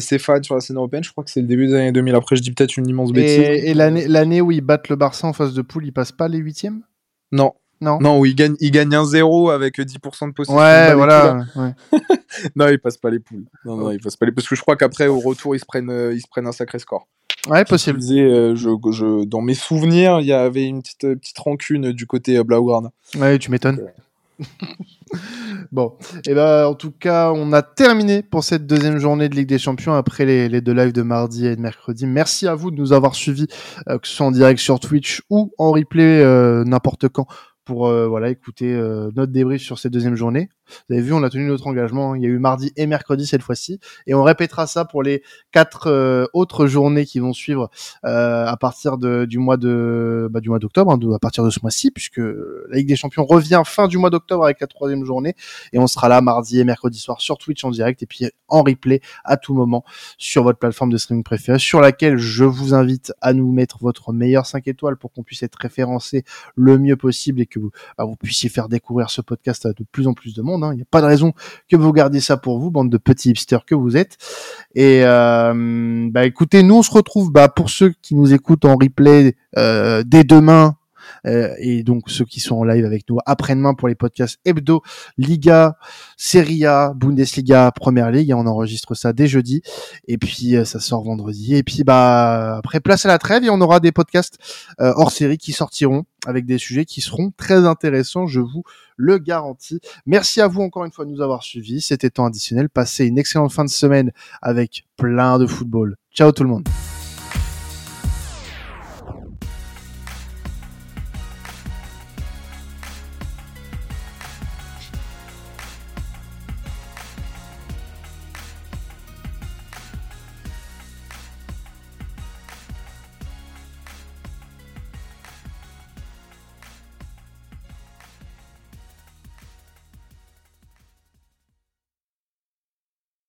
ses fans sur la scène européenne, je crois que c'est le début des années 2000. Après, je dis peut-être une immense bêtise. Et, et l'année où ils battent le Barça en phase de poule, ils passent pas les huitièmes? Non, Non. non, où il gagne, il gagne un 0 avec 10% de possession. Ouais, voilà. ouais. Non, ils passent pas les poules. Non, non, ils passent pas les Parce que je crois qu'après, au retour, ils se prennent, euh, ils se prennent un sacré score. Ouais, possible. disais, euh, je, je, dans mes souvenirs, il y avait une petite, euh, petite rancune du côté euh, Blaugrana. Ouais, tu m'étonnes. bon, et ben en tout cas, on a terminé pour cette deuxième journée de Ligue des Champions après les, les deux lives de mardi et de mercredi. Merci à vous de nous avoir suivis, euh, que ce soit en direct sur Twitch ou en replay euh, n'importe quand pour euh, voilà écouter euh, notre débrief sur cette deuxième journée. Vous avez vu, on a tenu notre engagement. Il y a eu mardi et mercredi cette fois-ci, et on répétera ça pour les quatre euh, autres journées qui vont suivre euh, à partir de, du mois de bah, du mois d'octobre, hein, à partir de ce mois-ci, puisque la Ligue des Champions revient fin du mois d'octobre avec la troisième journée, et on sera là mardi et mercredi soir sur Twitch en direct, et puis en replay à tout moment sur votre plateforme de streaming préférée, sur laquelle je vous invite à nous mettre votre meilleur 5 étoiles pour qu'on puisse être référencé le mieux possible et que vous, bah, vous puissiez faire découvrir ce podcast à de plus en plus de monde. Hein. Il n'y a pas de raison que vous gardiez ça pour vous, bande de petits hipsters que vous êtes. Et euh, bah écoutez, nous on se retrouve bah, pour ceux qui nous écoutent en replay euh, dès demain euh, et donc ceux qui sont en live avec nous après-demain pour les podcasts hebdo, Liga, Serie A, Bundesliga, Première Ligue. On enregistre ça dès jeudi et puis euh, ça sort vendredi. Et puis bah après place à la trêve et on aura des podcasts euh, hors série qui sortiront avec des sujets qui seront très intéressants, je vous le garantis. Merci à vous encore une fois de nous avoir suivis. C'était temps additionnel. Passez une excellente fin de semaine avec plein de football. Ciao tout le monde.